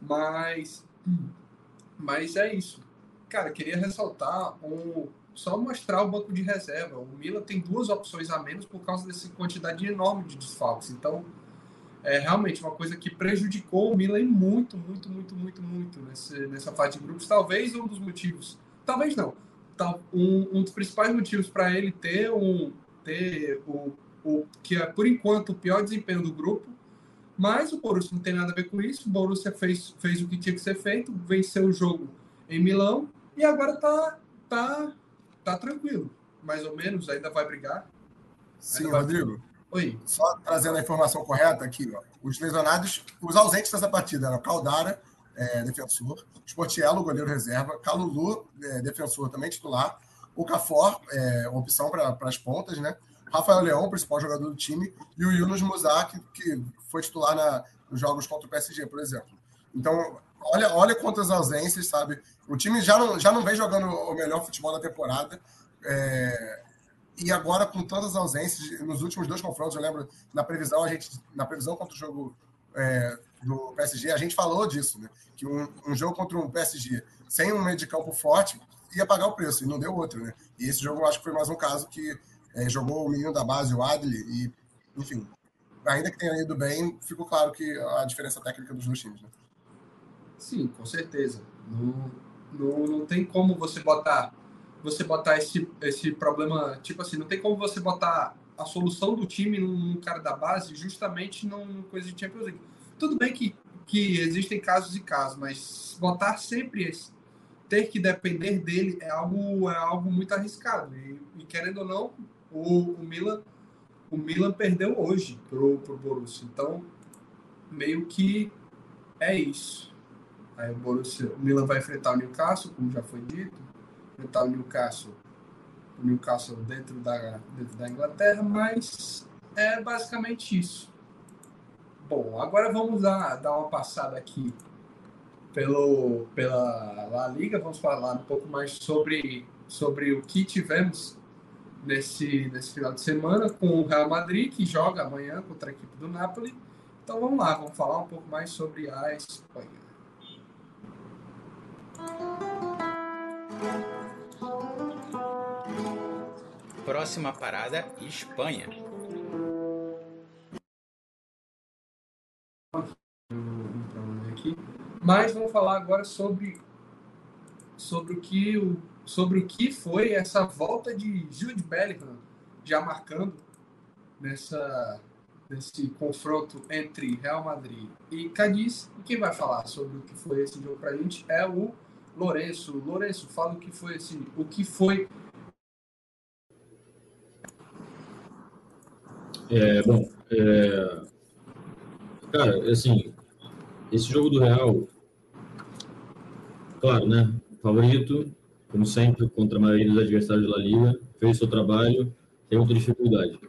Mas, mas é isso. Cara, queria ressaltar um, só mostrar o banco de reserva. O Milan tem duas opções a menos por causa dessa quantidade enorme de desfalques. Então, é realmente uma coisa que prejudicou o Milan muito, muito, muito, muito, muito nesse, nessa fase de grupos. Talvez um dos motivos, talvez não, um, um dos principais motivos para ele ter um ter o o que é por enquanto o pior desempenho do grupo. Mas o Borussia não tem nada a ver com isso. O Borussia fez, fez o que tinha que ser feito, venceu o jogo em Milão e agora tá, tá, tá tranquilo. Mais ou menos, ainda vai brigar. Sim, vai... Rodrigo. Oi. Só trazendo a informação correta aqui, ó. os lesionados, os ausentes dessa partida eram Caldara, é, defensor, Sportiello, goleiro reserva, Calulu, é, defensor também titular, o Cafor, é, opção para as pontas, né? Rafael Leão, principal jogador do time, e o Yunus Musak, que foi titular na, nos jogos contra o PSG, por exemplo. Então, olha, olha quantas ausências, sabe? O time já não, já não vem jogando o melhor futebol da temporada. É, e agora, com tantas ausências, nos últimos dois confrontos, eu lembro, na previsão, a gente, na previsão contra o jogo é, do PSG, a gente falou disso, né? Que um, um, jogo contra um PSG sem um meio de campo forte ia pagar o preço, e não deu outro, né? E esse jogo eu acho que foi mais um caso que é, jogou o menino da base, o Adli, e, enfim, ainda que tenha ido bem, ficou claro que a diferença técnica dos dois times, né? Sim, com certeza. Não, não, não tem como você botar você botar esse, esse problema, tipo assim, não tem como você botar a solução do time num cara da base justamente numa coisa de Champions League. Tudo bem que, que existem casos e casos, mas botar sempre esse, ter que depender dele é algo, é algo muito arriscado. E, e querendo ou não, o, o Milan o Milan perdeu hoje pro, pro Borussia. Então, meio que é isso. Aí o Borussia, o Milan vai enfrentar o Newcastle, como já foi dito, enfrentar o Newcastle, o Newcastle dentro da, dentro da Inglaterra, mas é basicamente isso. Bom, agora vamos dar, dar uma passada aqui pelo, pela La Liga, vamos falar um pouco mais sobre, sobre o que tivemos nesse, nesse final de semana com o Real Madrid, que joga amanhã contra a equipe do Napoli. Então vamos lá, vamos falar um pouco mais sobre a Espanha. Próxima parada, Espanha. Mas vamos falar agora sobre sobre o que o sobre o que foi essa volta de Jude Bellingham já marcando nessa nesse confronto entre Real Madrid e Cadiz. E quem vai falar sobre o que foi esse jogo para a gente é o Lourenço. Lourenço, fala o que foi esse, o que foi. É, bom, é... cara, assim, esse jogo do Real, claro, né? Favorito, como sempre, contra a maioria dos adversários da Liga, fez seu trabalho, tem muita dificuldade.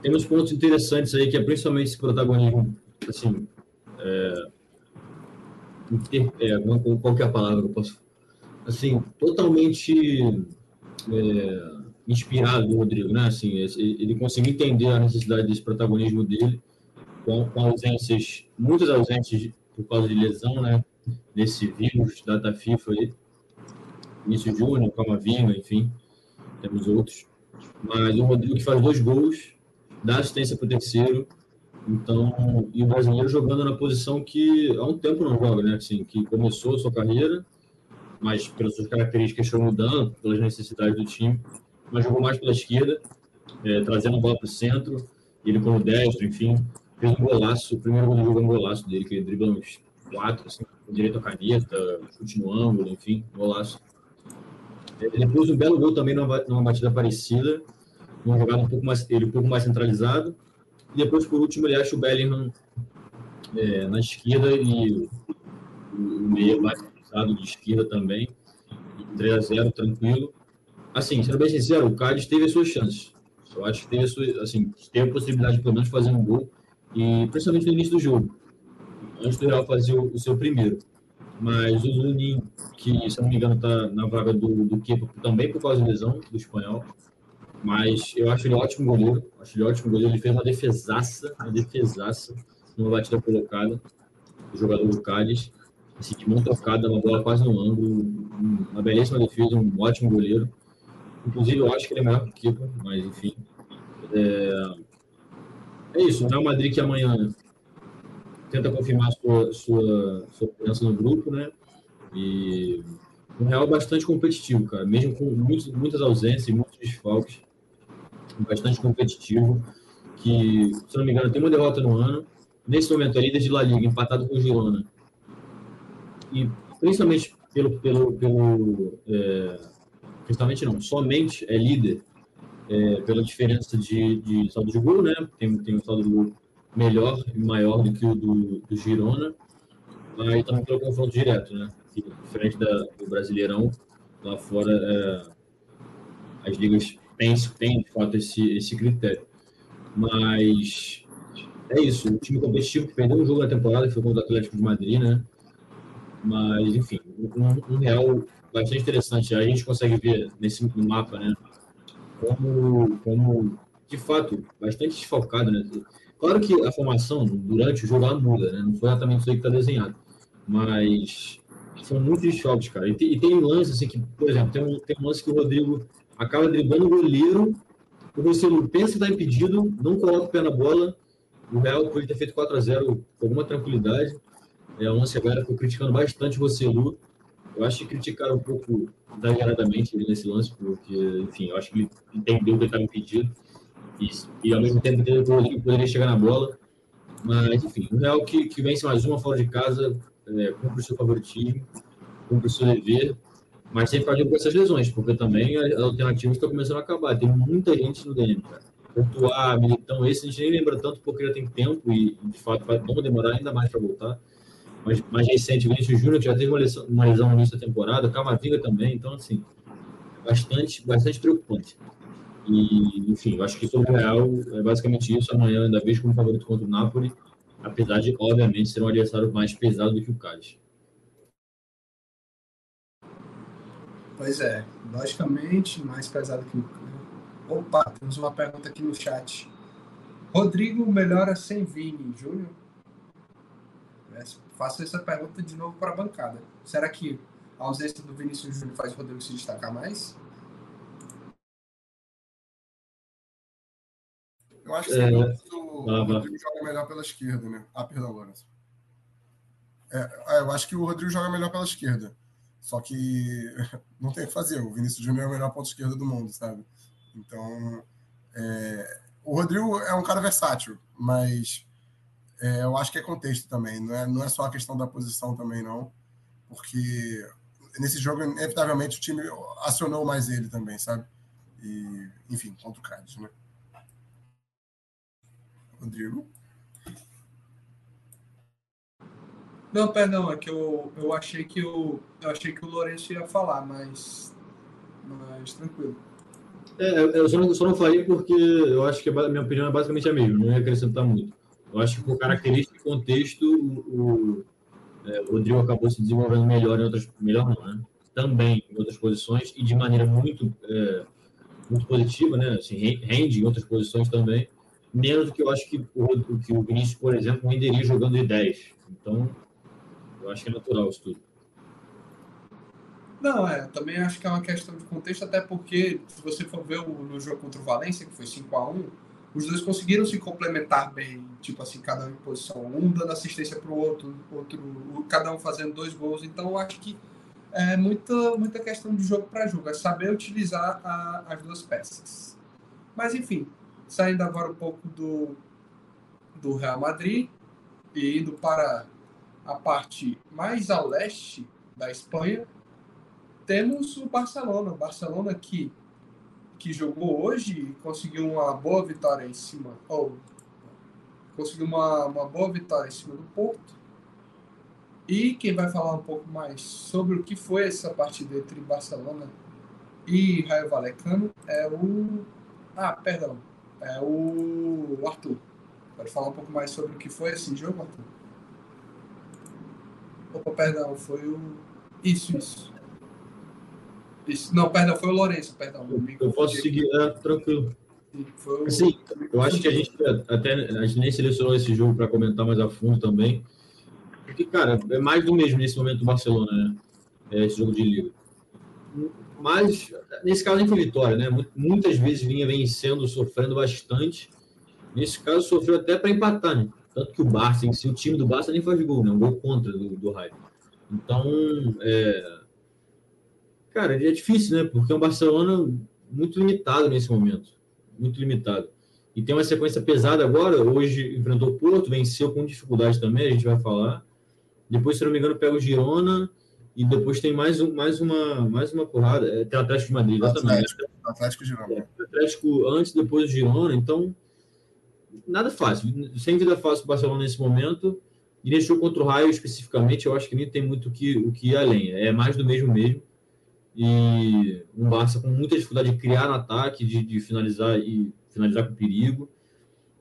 Tem uns pontos interessantes aí, que é principalmente esse protagonismo, assim, é, é, qual que é palavra que eu posso... Assim, totalmente é, inspirado do Rodrigo, né? Assim, ele conseguiu entender a necessidade desse protagonismo dele, com, com ausências, muitas ausências por causa de lesão, né? Nesse vírus, data FIFA aí. Vinícius Júnior, Camavinga, enfim, temos outros. Mas o Rodrigo que faz dois gols, dá assistência para o terceiro, então, e o brasileiro jogando na posição que há um tempo não joga, né? Assim, que começou a sua carreira, mas pelas suas características foi mudando, pelas necessidades do time, mas jogou mais pela esquerda, é, trazendo a bola para o centro, ele como destro, enfim, fez um golaço, o primeiro gol do jogo é um golaço dele, que ele dribla uns quatro, assim, direito à caneta, chute no ângulo, enfim, golaço. Ele pôs um belo gol também numa, numa batida parecida, numa jogada um pouco mais, ele um pouco mais centralizado. E depois, por último, ele acha o Bellingham é, na esquerda e o meio mais centralizado de esquerda também. 3 a 0 tranquilo. Assim, sendo bem sincero, o Cádiz teve as suas chances. Eu acho que teve a, sua, assim, teve a possibilidade, pelo menos, de fazer um gol. E principalmente no início do jogo. Antes do Real fazer o, o seu primeiro. Mas o Zunin, que, se não me engano, está na vaga do, do Kepa também por causa da lesão do espanhol. Mas eu acho ele ótimo goleiro. Acho ele ótimo goleiro. Ele fez uma defesaça, uma defesaça numa batida colocada. O jogador do Cádiz. Assim, de mão tocada, uma bola quase no ângulo. Uma belíssima defesa, um ótimo goleiro. Inclusive, eu acho que ele é melhor que o Kepa, mas enfim. É, é isso. O Real Madrid que amanhã tenta confirmar sua, sua, sua presença no grupo, né? E um Real bastante competitivo, cara, mesmo com muitos, muitas ausências e muitos desfalques, bastante competitivo, que, se não me engano, tem uma derrota no ano, nesse momento é líder de La Liga, empatado com o Girona. E principalmente pelo, pelo, pelo é, principalmente não, somente é líder é, pela diferença de, de saldo de gol, né? Tem, tem um saldo de gol melhor e maior do que o do, do Girona, mas também pelo confronto direto, né? Que, diferente da, do Brasileirão, lá fora é, as ligas têm, têm de fato esse, esse critério. Mas é isso, o time competitivo que perdeu um jogo na temporada, que foi contra o Atlético de Madrid, né? Mas, enfim, um, um real bastante interessante. A gente consegue ver nesse mapa, né? Como, como de fato, bastante desfalcado, né? Claro que a formação durante o jogo muda, né? Não foi exatamente isso aí que está desenhado. Mas são muitos desfalques, cara. E tem, e tem lance, assim, que, por exemplo, tem um, tem um lance que o Rodrigo acaba driblando o goleiro, o Rossellu pensa que está impedido, não coloca o pé na bola. O Real pode ter feito 4 a 0 com alguma tranquilidade. É um lance agora que eu criticando bastante o Rossellu. Eu acho que criticaram um pouco exageradamente ele nesse lance, porque, enfim, eu acho que ele entendeu que ele estava impedido. E ao mesmo tempo que o poderia chegar na bola. Mas, enfim, o Real que, que vence mais uma fora de casa, é, cumpre o seu favoritismo, cumpre o seu dever, mas sempre agindo com essas lesões, porque também as alternativas estão começando a acabar. Tem muita gente no DM, cara. Portuar, Militão, esse a gente nem lembra tanto porque já tem tempo e, de fato, vai, demorar ainda mais para voltar. Mas mais recente, Vinícius Júnior, já teve uma lesão, uma lesão da temporada, Camavinga também, então, assim, bastante, bastante preocupante. E, enfim, eu acho que sobre o Real é basicamente isso. Amanhã ainda vejo como favorito contra o Napoli, apesar de, obviamente, ser um adversário mais pesado do que o Cádiz. Pois é, logicamente, mais pesado que o. Opa, temos uma pergunta aqui no chat. Rodrigo melhora sem Vini, Júnior? É, faço essa pergunta de novo para a bancada. Será que a ausência do Vinícius Júnior faz o Rodrigo se destacar mais? Eu acho que é, o Rodrigo joga melhor pela esquerda, né? Ah, perdão, Lourenço. É, é, eu acho que o Rodrigo joga melhor pela esquerda. Só que não tem o que fazer. O Vinícius Júnior é o melhor ponto esquerda do mundo, sabe? Então, é, o Rodrigo é um cara versátil, mas é, eu acho que é contexto também. Não é, não é só a questão da posição também, não. Porque nesse jogo, inevitavelmente, o time acionou mais ele também, sabe? E, enfim, contra o Cádiz, né? Rodrigo? Não, perdão, é que eu, eu achei que o eu achei que o Lourenço ia falar, mas Mas tranquilo. É, eu só não, só não falei porque eu acho que a minha opinião é basicamente a mesma, não ia acrescentar muito. Eu acho que por característica e contexto, o, é, o Rodrigo acabou se desenvolvendo melhor em outras. Melhor não, né? Também em outras posições e de maneira muito, é, muito positiva, né? Assim, rende em outras posições também. Menos do que eu acho que o, que o Vinícius, por exemplo, renderia jogando de 10. Então, eu acho que é natural isso tudo. Não, é, também acho que é uma questão de contexto, até porque, se você for ver o, no jogo contra o Valência, que foi 5 a 1 os dois conseguiram se complementar bem, tipo assim, cada um em posição, um dando assistência para o outro, outro, cada um fazendo dois gols. Então, acho que é muita, muita questão de jogo para jogo, é saber utilizar a, as duas peças. Mas, enfim, saindo agora um pouco do, do Real Madrid e indo para a parte mais ao leste da Espanha, temos o Barcelona. O Barcelona que, que jogou hoje conseguiu uma boa vitória em cima. Conseguiu uma, uma boa vitória em cima do Porto. E quem vai falar um pouco mais sobre o que foi essa partida entre Barcelona e Raio Valecano é o. Ah, perdão. É o Arthur. Pode falar um pouco mais sobre o que foi esse jogo, Arthur? Opa, perdão, foi o. Isso, isso. Isso. Não, perdão, foi o Lourenço, perdão. Eu posso seguir, é, tranquilo. O... Sim, eu acho que a gente até a gente nem selecionou esse jogo para comentar mais a fundo também. Porque, cara, é mais do mesmo nesse momento do Barcelona, né? É esse jogo de liga. Mas, nesse caso, nem foi vitória, né? Muitas vezes vinha vencendo, sofrendo bastante. Nesse caso, sofreu até para empatar, né? Tanto que o Barça, em si, o time do Barça nem faz gol, né? Um gol contra do, do Raio. Então, é, Cara, é difícil, né? Porque é um Barcelona muito limitado nesse momento. Muito limitado. E tem uma sequência pesada agora. Hoje enfrentou o Porto, venceu com dificuldade também, a gente vai falar. Depois, se não me engano, pega o Girona. E depois tem mais, um, mais, uma, mais uma porrada. É, tem o Atlético de Madrid, exatamente. Atlético, Atlético Girona. É, Atlético antes, depois o Girona. Então, nada fácil. Sem vida fácil o Barcelona nesse momento. E nesse jogo contra o Raio, especificamente, eu acho que nem tem muito o que, o que ir além. É mais do mesmo mesmo e um Barça com muita dificuldade de criar no ataque, de, de finalizar e finalizar com perigo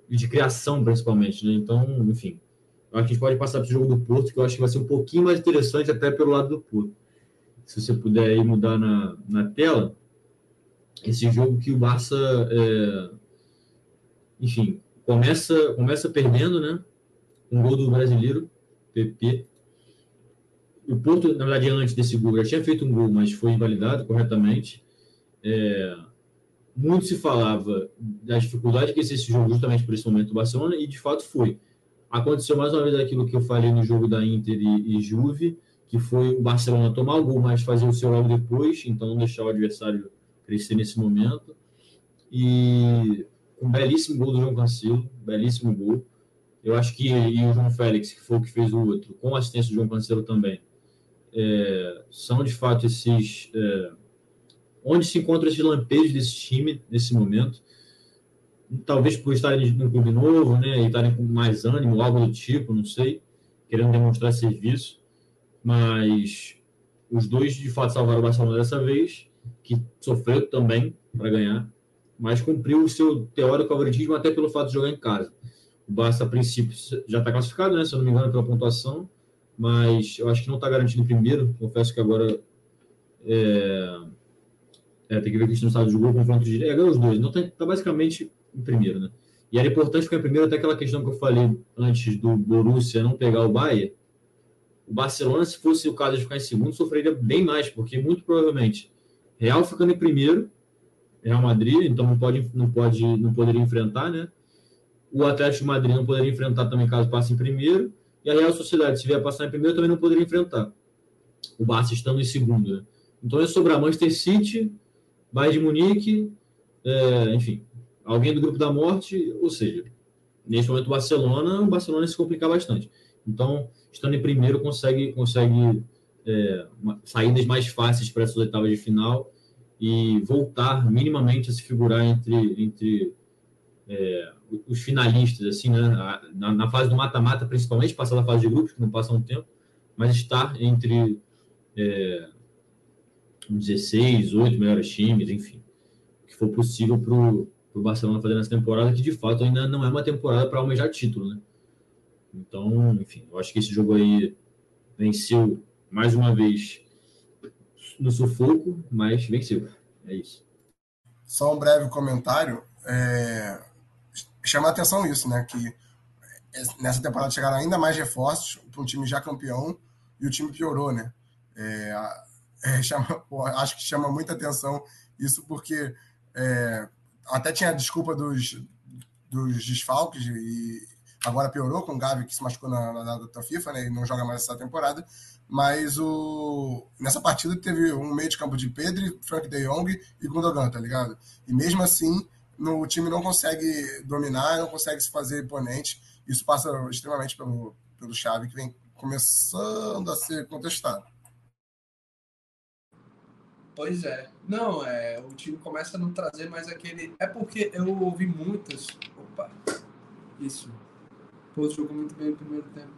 e de criação principalmente, né? Então, enfim, acho que a gente pode passar para o jogo do Porto, que eu acho que vai ser um pouquinho mais interessante até pelo lado do Porto. Se você puder aí mudar na, na tela, esse jogo que o Barça, é, enfim, começa, começa perdendo, né? Um gol do brasileiro, PP, o Porto, na verdade, antes desse gol, já tinha feito um gol, mas foi invalidado corretamente. É, muito se falava da dificuldade que esse jogo justamente por esse momento do Barcelona, e de fato foi. Aconteceu mais uma vez aquilo que eu falei no jogo da Inter e, e Juve, que foi o Barcelona tomar o gol, mas fazer o seu logo depois, então não deixar o adversário crescer nesse momento. E um belíssimo gol do João Cancelo, belíssimo gol. Eu acho que e o João Félix, que foi o que fez o outro, com assistência do João Cancelo também, é, são de fato esses. É, onde se encontra esses lampejos desse time nesse momento. Talvez por estarem num clube novo, né, e estarem com mais ânimo, algo do tipo, não sei, querendo demonstrar serviço. Mas os dois de fato salvaram o Barcelona dessa vez, que sofreu também para ganhar, mas cumpriu o seu teórico favoritismo até pelo fato de jogar em casa. O Barça, a princípio, já está classificado, né, se eu não me engano, pela pontuação, mas eu acho que não está garantido em primeiro. Confesso que agora é, é, tem que ver a questão do estado de jogo, confronto de. É, ganhou os dois, então está tá basicamente em primeiro, né? E era importante ficar em primeiro, até aquela questão que eu falei antes do Borussia não pegar o Bayern. O Barcelona, se fosse o caso de ficar em segundo, sofreria bem mais, porque muito provavelmente Real ficando em primeiro, Real Madrid, então não pode, não pode, não poderia enfrentar, né? O Atlético de Madrid não poderia enfrentar também caso passe em primeiro. E a Real Sociedade, se vier passar em primeiro, também não poderia enfrentar. O Barça estando em segundo. Né? Então é sobrar Manchester City, Bayern de Munique, é, enfim, alguém do grupo da morte, ou seja, neste momento o Barcelona, o Barcelona se complicar bastante. Então, estando em primeiro, consegue, consegue é, saídas mais fáceis para essas oitavas de final e voltar minimamente a se figurar entre, entre é, os finalistas, assim, né? Na, na fase do mata-mata, principalmente, passar da fase de grupos, que não passa um tempo, mas estar entre é, 16, 8 melhores times, enfim. Que for possível para o Barcelona fazer nessa temporada, que de fato ainda não é uma temporada para almejar título, né? Então, enfim, eu acho que esse jogo aí venceu mais uma vez no sufoco, mas venceu. É isso. Só um breve comentário. É... Chama a atenção isso, né? Que nessa temporada chegaram ainda mais reforços para um time já campeão e o time piorou, né? É... É, chama, acho que chama muita atenção isso porque é, até tinha a desculpa dos, dos desfalques e agora piorou com o Gavi que se machucou na, na data FIFA, né? E não joga mais essa temporada. Mas o nessa partida teve um meio de campo de Pedro, Frank De Jong e Gundogan, tá ligado? E mesmo assim, no, o time não consegue dominar, não consegue se fazer imponente. Isso passa extremamente pelo, pelo Xavi, que vem começando a ser contestado. Pois é. Não, é, o time começa a não trazer mais aquele. É porque eu ouvi muitas. Opa, isso. O Porto jogou muito bem no primeiro tempo.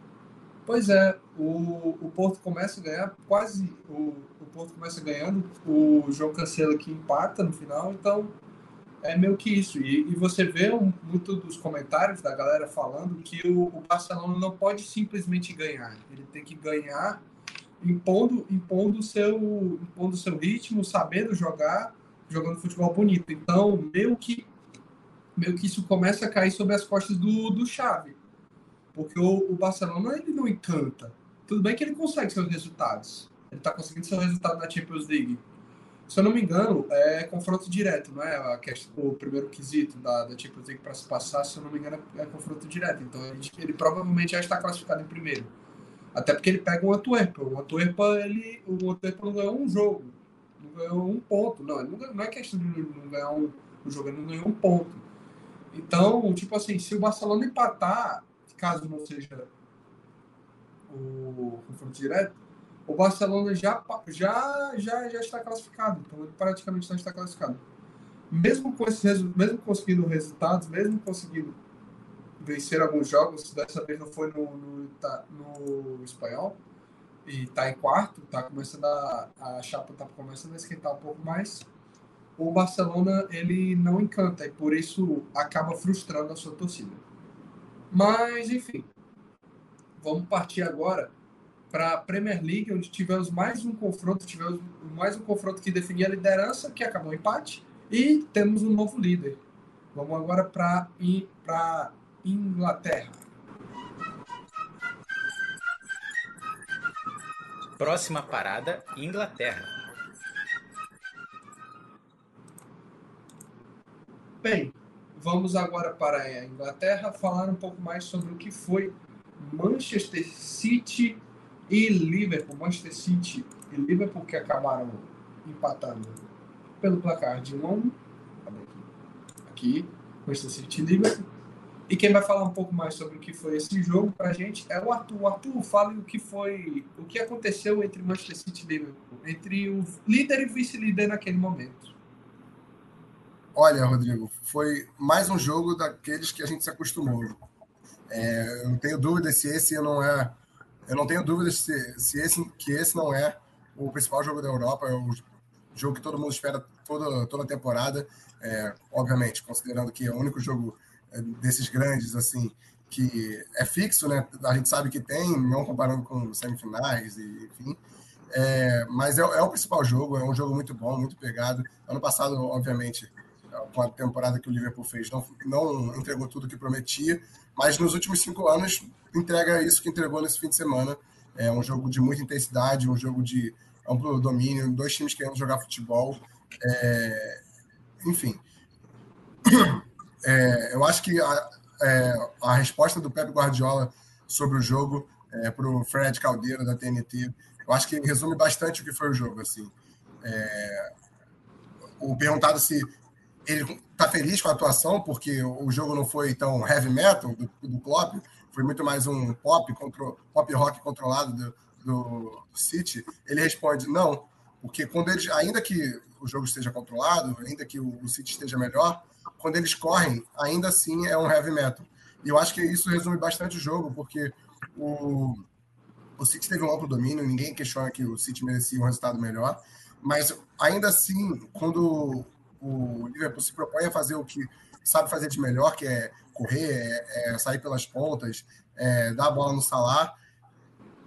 Pois é, o, o Porto começa a ganhar, quase. O, o Porto começa ganhando, o João Cancela que empata no final, então é meio que isso. E, e você vê um, muito dos comentários da galera falando que o, o Barcelona não pode simplesmente ganhar, ele tem que ganhar impondo impondo seu impondo seu ritmo, sabendo jogar, jogando futebol bonito. Então, meio que meio que isso começa a cair sobre as costas do do Xavi. Porque o, o Barcelona ele não encanta. Tudo bem que ele consegue seus resultados. Ele está conseguindo seu resultado na Champions League. Se eu não me engano, é confronto direto, não é? A questão, o primeiro quesito da, da Champions League para se passar, se eu não me engano, é confronto direto. Então ele, ele provavelmente já está classificado em primeiro. Até porque ele pega o Antwerp. O Antwerp, ele, o Antwerp não ganhou um jogo. Não ganhou um ponto. Não, não, não é questão de não ganhar um, um jogo, ele não ganhou um ponto. Então, tipo assim, se o Barcelona empatar, caso não seja o confronto direto, o Barcelona já, já, já, já está classificado. Então, ele praticamente já está classificado. Mesmo, com esses, mesmo conseguindo resultados, mesmo conseguindo vencer alguns jogos, dessa vez não foi no, no, no espanhol, e está em quarto, tá começando a, a chapa está começando a esquentar um pouco mais. O Barcelona ele não encanta e por isso acaba frustrando a sua torcida. Mas enfim, vamos partir agora para a Premier League, onde tivemos mais um confronto, tivemos mais um confronto que definia a liderança, que acabou empate, e temos um novo líder. Vamos agora para Inglaterra. Próxima parada, Inglaterra. Bem, vamos agora para a Inglaterra falar um pouco mais sobre o que foi Manchester City e Liverpool. Manchester City e Liverpool que acabaram empatando pelo placar de 1 a 1. Aqui, Manchester City e Liverpool. E quem vai falar um pouco mais sobre o que foi esse jogo para a gente é o Arthur. O Arthur, fale o que foi, o que aconteceu entre Manchester City e Liverpool, entre o líder e vice-líder naquele momento. Olha, Rodrigo, foi mais um jogo daqueles que a gente se acostumou. É, eu não tenho dúvida se esse não é, eu não tenho dúvida se, se esse que esse não é o principal jogo da Europa, é o jogo que todo mundo espera toda toda a temporada. É, obviamente, considerando que é o único jogo desses grandes, assim, que é fixo, né? A gente sabe que tem, não comparando com semifinais, e, enfim. É, mas é, é, o principal jogo, é um jogo muito bom, muito pegado. Ano passado, obviamente, com a temporada que o Liverpool fez, não, não entregou tudo que prometia, mas nos últimos cinco anos entrega isso que entregou nesse fim de semana. É um jogo de muita intensidade, um jogo de amplo domínio, dois times querendo jogar futebol. É, enfim. É, eu acho que a, é, a resposta do Pep Guardiola sobre o jogo é, para o Fred Caldeira da TNT, eu acho que resume bastante o que foi o jogo. Assim, é, o perguntado se ele está feliz com a atuação, porque o jogo não foi tão heavy metal do, do Klopp, foi muito mais um pop, contro, pop rock controlado do, do, City. Ele responde não, porque quando eles, ainda que o jogo esteja controlado, ainda que o, o City esteja melhor, quando eles correm, ainda assim é um heavy metal. E eu acho que isso resume bastante o jogo, porque o, o City teve um amplo domínio, ninguém questiona que o City merecia um resultado melhor. mas ainda assim, quando o Liverpool se propõe a fazer o que sabe fazer de melhor, que é correr, é, é sair pelas pontas, é, dar a bola no salar,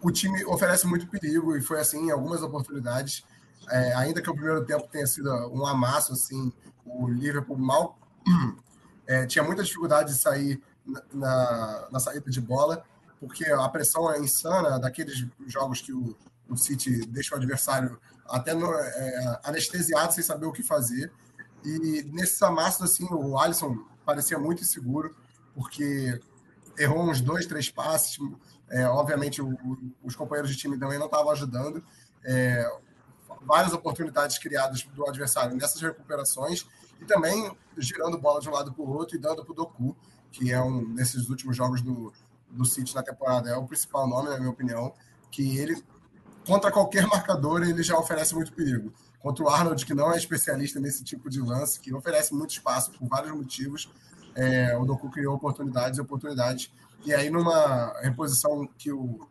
o time oferece muito perigo e foi assim em algumas oportunidades. É, ainda que o primeiro tempo tenha sido um amasso, assim, o Liverpool mal é, tinha muita dificuldade de sair na, na, saída de bola, porque a pressão é insana daqueles jogos que o, o City deixa o adversário até no, é, anestesiado, sem saber o que fazer. E nesses amassos, assim, o Alisson parecia muito inseguro, porque errou uns dois, três passes. É, obviamente, o, os companheiros de time também não estavam ajudando. É, várias oportunidades criadas do adversário nessas recuperações e também girando bola de um lado para o outro e dando para o Doku, que é um desses últimos jogos do, do City na temporada, é o principal nome, na minha opinião, que ele, contra qualquer marcador, ele já oferece muito perigo. Contra o Arnold, que não é especialista nesse tipo de lance, que oferece muito espaço por vários motivos, é, o Doku criou oportunidades e oportunidades. E aí, numa reposição que o,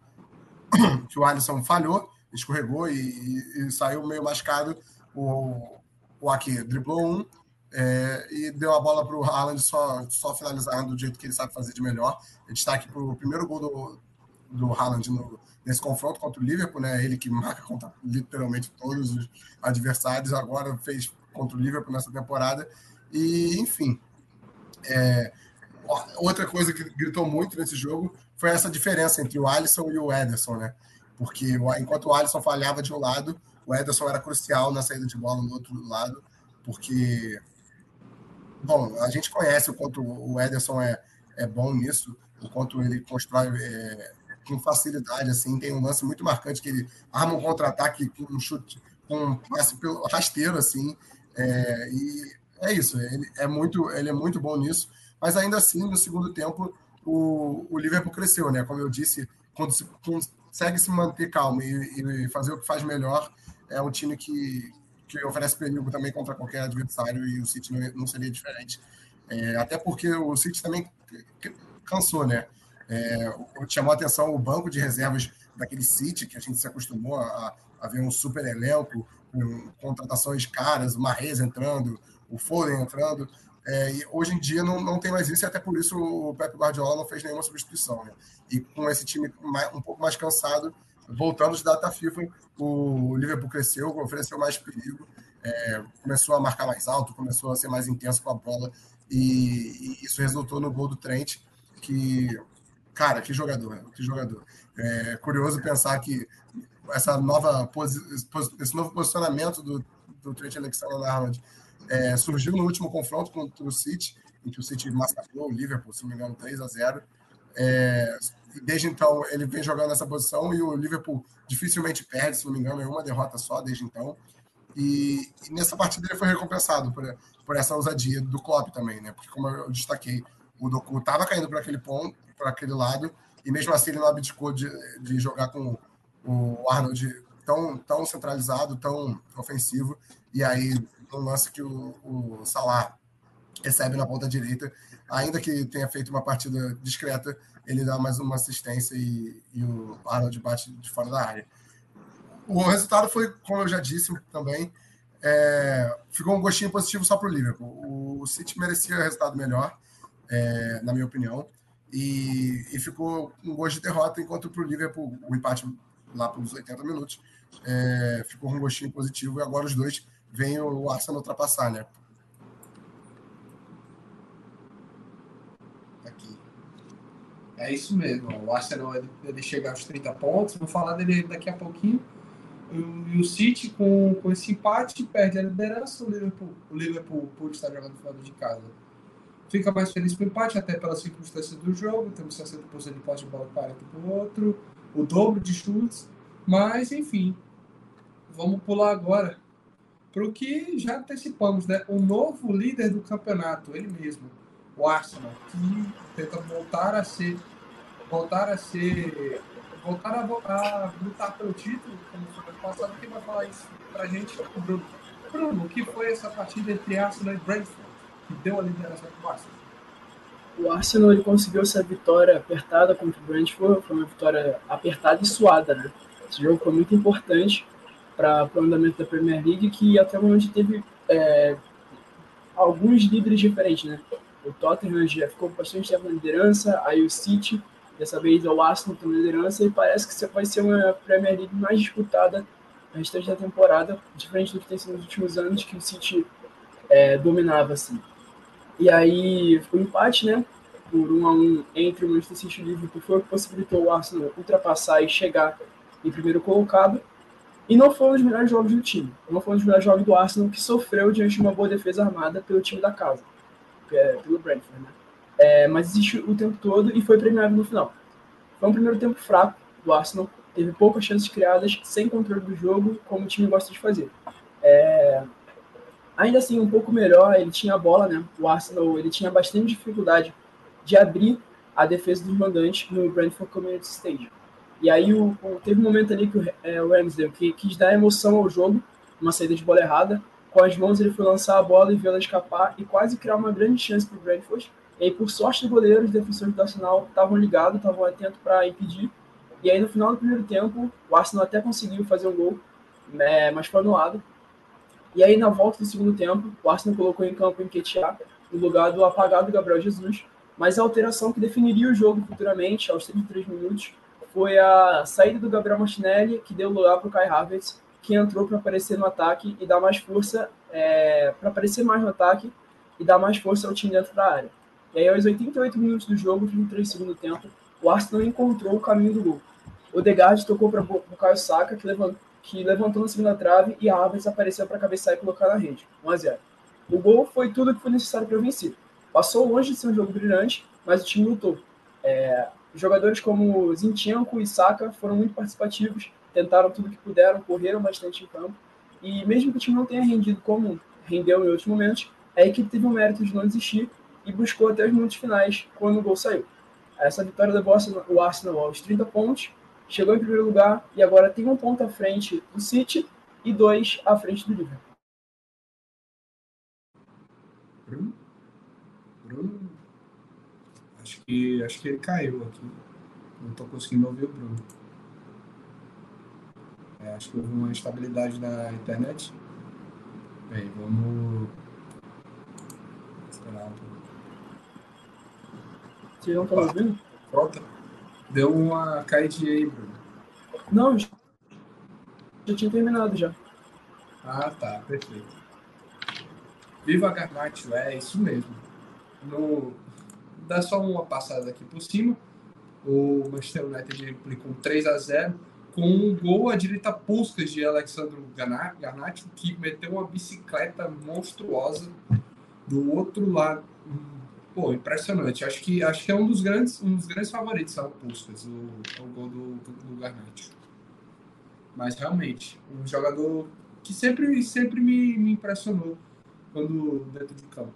que o Alisson falhou, escorregou e, e, e saiu meio machucado, o, o Aki driblou um, é, e deu a bola para o Haaland só, só finalizar do jeito que ele sabe fazer de melhor. Destaque para o primeiro gol do, do Haaland no, nesse confronto contra o Liverpool, né? Ele que marca contra literalmente todos os adversários, agora fez contra o Liverpool nessa temporada. E, enfim. É, outra coisa que gritou muito nesse jogo foi essa diferença entre o Alisson e o Ederson, né? Porque enquanto o Alisson falhava de um lado, o Ederson era crucial na saída de bola no outro lado, porque bom, a gente conhece o quanto o Ederson é, é bom nisso, o quanto ele constrói é, com facilidade, assim, tem um lance muito marcante que ele arma um contra-ataque com um chute, com um passe pelo rasteiro, assim, é, e é isso, ele é muito, ele é muito bom nisso, mas ainda assim, no segundo tempo, o, o Liverpool cresceu, né? Como eu disse, quando se consegue se manter calmo e, e fazer o que faz melhor, é um time que, que oferece perigo também contra qualquer adversário e o City não, não seria diferente. É, até porque o City também cansou, né? É, chamou a atenção o banco de reservas daquele City, que a gente se acostumou a, a ver um super elenco, com contratações caras, o Marrez entrando, o Foden entrando. É, e hoje em dia não, não tem mais isso, e até por isso o Pep Guardiola não fez nenhuma substituição. Né? E com esse time mais, um pouco mais cansado, voltando de data FIFA, o Liverpool cresceu, ofereceu mais perigo, é, começou a marcar mais alto, começou a ser mais intenso com a bola, e, e, isso resultou no gol do Trent, que, cara, que jogador, que jogador. É curioso pensar que essa nova esse novo posicionamento do, do Trent Alexander-Arnold é, surgiu no último confronto contra o City, em que o City massacrou o Liverpool, se não me engano, 3 a 0 é, desde então ele vem jogando nessa posição e o Liverpool dificilmente perde, se não me engano, é uma derrota só desde então. E, e, nessa partida ele foi recompensado por, por essa ousadia do Klopp também, né? Porque como eu destaquei, o Doku estava caindo para aquele ponto, para aquele lado, e mesmo assim ele não abdicou de, de jogar com o Arnold tão, tão centralizado, tão ofensivo, e aí no lance que o, o Salah recebe na ponta direita, ainda que tenha feito uma partida discreta, ele dá mais uma assistência e, e o Arnold bate de fora da área. O resultado foi, como eu já disse também, é, ficou um gostinho positivo só para o Liverpool. O City merecia resultado melhor, é, na minha opinião, e, e, ficou um gosto de derrota, enquanto para o Liverpool, o empate lá pelos 80 minutos, é, ficou um gostinho positivo, e agora os dois vêm o Arsenal ultrapassar, né? É isso mesmo. O Arsenal ele chega aos 30 pontos, vou falar dele daqui a pouquinho. E o City, com, com esse empate, perde a liderança. O Liverpool, o Liverpool, por estar jogando fora de casa, fica mais feliz com o empate, até pelas circunstâncias do jogo. Temos 60% de posse de bola, 40% para o outro, o dobro de chutes. Mas, enfim, vamos pular agora para o que já antecipamos, né? O novo líder do campeonato, ele mesmo, o Arsenal, que tenta voltar a ser voltar a ser. voltar a, a lutar pelo título, como foi ano passado. Quem vai falar isso pra gente é o Bruno. Bruno, o que foi essa partida entre Arsenal e Brentford, que deu a liderança pro Arsenal? O Arsenal ele conseguiu essa vitória apertada contra o Brentford, foi uma vitória apertada e suada, né? Esse jogo foi muito importante para o andamento da Premier League, que até o momento teve é, alguns líderes diferentes, né? O Tottenham já ficou bastante tempo na liderança, aí o City, dessa vez é o Arsenal na liderança, e parece que vai ser uma Premier League mais disputada no restante da temporada, diferente do que tem sido nos últimos anos, que o City é, dominava, assim. E aí, o empate, né, por um a um entre o Manchester City e o Liverpool foi o que possibilitou o Arsenal ultrapassar e chegar em primeiro colocado, e não foi um dos melhores jogos do time. Não foi um dos melhores jogos do Arsenal, que sofreu diante de uma boa defesa armada pelo time da casa, é, pelo Brentford, né? É, mas existiu o tempo todo e foi premiado no final. Foi um primeiro tempo fraco do Arsenal, teve poucas chances criadas, sem controle do jogo, como o time gosta de fazer. É, ainda assim, um pouco melhor, ele tinha a bola, né? O Arsenal ele tinha bastante dificuldade de abrir a defesa dos mandantes no Brentford Community Stadium. E aí o, teve um momento ali que o, é, o Ramsdale que quis dar emoção ao jogo, uma saída de bola errada. Com as mãos ele foi lançar a bola e viu ela escapar e quase criar uma grande chance para o Brentford. E aí, por sorte do goleiro, os defensores do Arsenal estavam ligados, estavam atentos para impedir. E aí, no final do primeiro tempo, o Arsenal até conseguiu fazer um gol, né, mas foi anulado. E aí, na volta do segundo tempo, o Arsenal colocou em campo o Enquetear, no lugar do apagado Gabriel Jesus. Mas a alteração que definiria o jogo futuramente, aos 33 minutos, foi a saída do Gabriel Martinelli, que deu lugar para o Kai Havertz, que entrou para aparecer no ataque e dar mais força, é, para aparecer mais no ataque e dar mais força ao time dentro da área. E aí, aos 88 minutos do jogo, 33 segundo tempo, o Arsenal encontrou o caminho do gol. O Degard tocou para o Caio Saka, que levantou, que levantou na segunda trave, e a Havertz apareceu para cabeçar e colocar na rede. 1 a 0. O gol foi tudo que foi necessário para vencer. Passou longe de ser um jogo brilhante, mas o time lutou. É, Jogadores como Zinchenko e Saka foram muito participativos, tentaram tudo que puderam, correram bastante em campo. E mesmo que o time não tenha rendido como rendeu em outros momentos, a equipe teve o mérito de não desistir e buscou até os minutos finais, quando o gol saiu. Essa vitória levou o Arsenal aos 30 pontos, chegou em primeiro lugar e agora tem um ponto à frente do City e dois à frente do Liverpool. Bruno? Bruno? que acho que ele caiu aqui. Não estou conseguindo ouvir o Bruno. É, acho que houve uma instabilidade na internet. Bem, vamos esperar um pouco. Vocês não estão ouvindo? Pronto. Deu uma caidinha aí, Bruno. Não, já tinha terminado já. Ah, tá, perfeito. Viva Garnacho, é isso mesmo. No, dar só uma passada aqui por cima. O Manchester United replicou 3 a 0 com um gol à direita Puskas de Alexandre Garnacho, que meteu uma bicicleta monstruosa do outro lado. Pô, impressionante. Acho que, acho que é um dos grandes, um dos grandes favoritos ao Puskas, o, o gol do, do, do Garnacho. Mas realmente, um jogador que sempre, sempre me, me impressionou quando dentro de campo.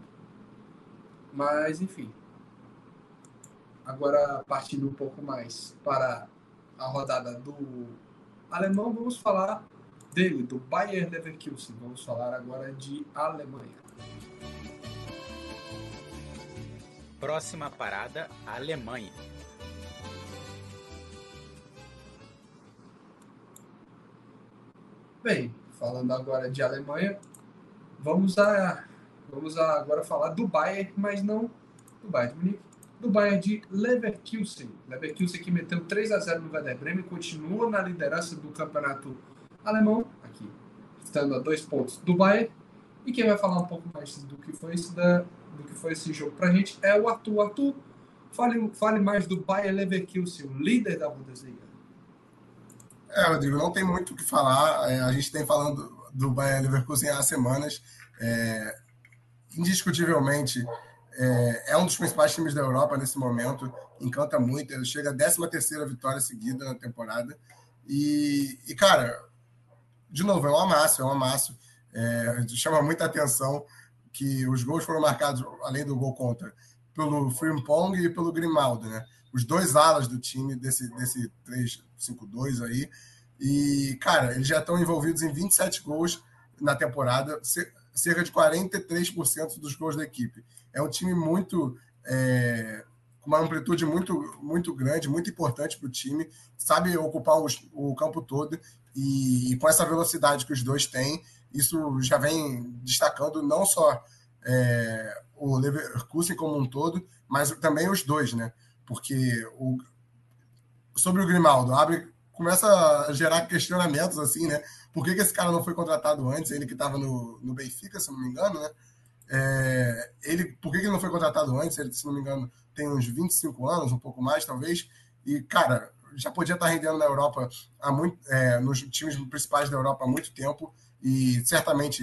Mas, enfim, Agora, partindo um pouco mais para a rodada do alemão, vamos falar dele, do Bayern Leverkusen. Vamos falar agora de Alemanha. Próxima parada, Alemanha. Bem, falando agora de Alemanha, vamos a vamos a agora falar do Bayern, mas não do Bayern de Munique, do Bayern de Leverkusen. Leverkusen que meteu 3 a 0 no Werder Bremen, continua na liderança do campeonato alemão, aqui, estando a dois pontos do Bayern. E quem vai falar um pouco mais do que foi esse, da, do que foi esse jogo para a gente é o Arthur. Arthur, fale, fale mais do Bayern Leverkusen, o líder da Bundesliga. É, Rodrigo, não tem muito o que falar. É, a gente tem falando do Bayern Leverkusen há semanas. É, indiscutivelmente, é, é, um dos principais times da Europa nesse momento, encanta muito. Ele chega a 13 terceira vitória seguida na temporada. E, e, cara, de novo, é um amasso, é um amasso. É, chama muita atenção que os gols foram marcados, além do gol contra, pelo Frimpong e pelo Grimaldo, né? Os dois alas do time desse, desse 3-5-2 aí. E, cara, eles já estão envolvidos em 27 gols na temporada, cerca de 43% dos gols da equipe. É um time muito. É, com uma amplitude muito, muito grande, muito importante para o time, sabe ocupar o campo todo E, e, com essa velocidade que os dois têm, isso já vem destacando não só é, o Leverkusen como um todo, mas também os dois, né? Porque o, sobre o Grimaldo, abre, começa a gerar questionamentos assim, né? Por que, que esse cara não foi contratado antes? Ele que estava no, no Benfica, se não me engano, né? É, ele, por que, que ele não foi contratado antes? Ele, se não me engano, tem uns 25 anos, um pouco mais, talvez. E, cara, já podia estar rendendo na Europa há muito, é, nos times principais da Europa há muito tempo e certamente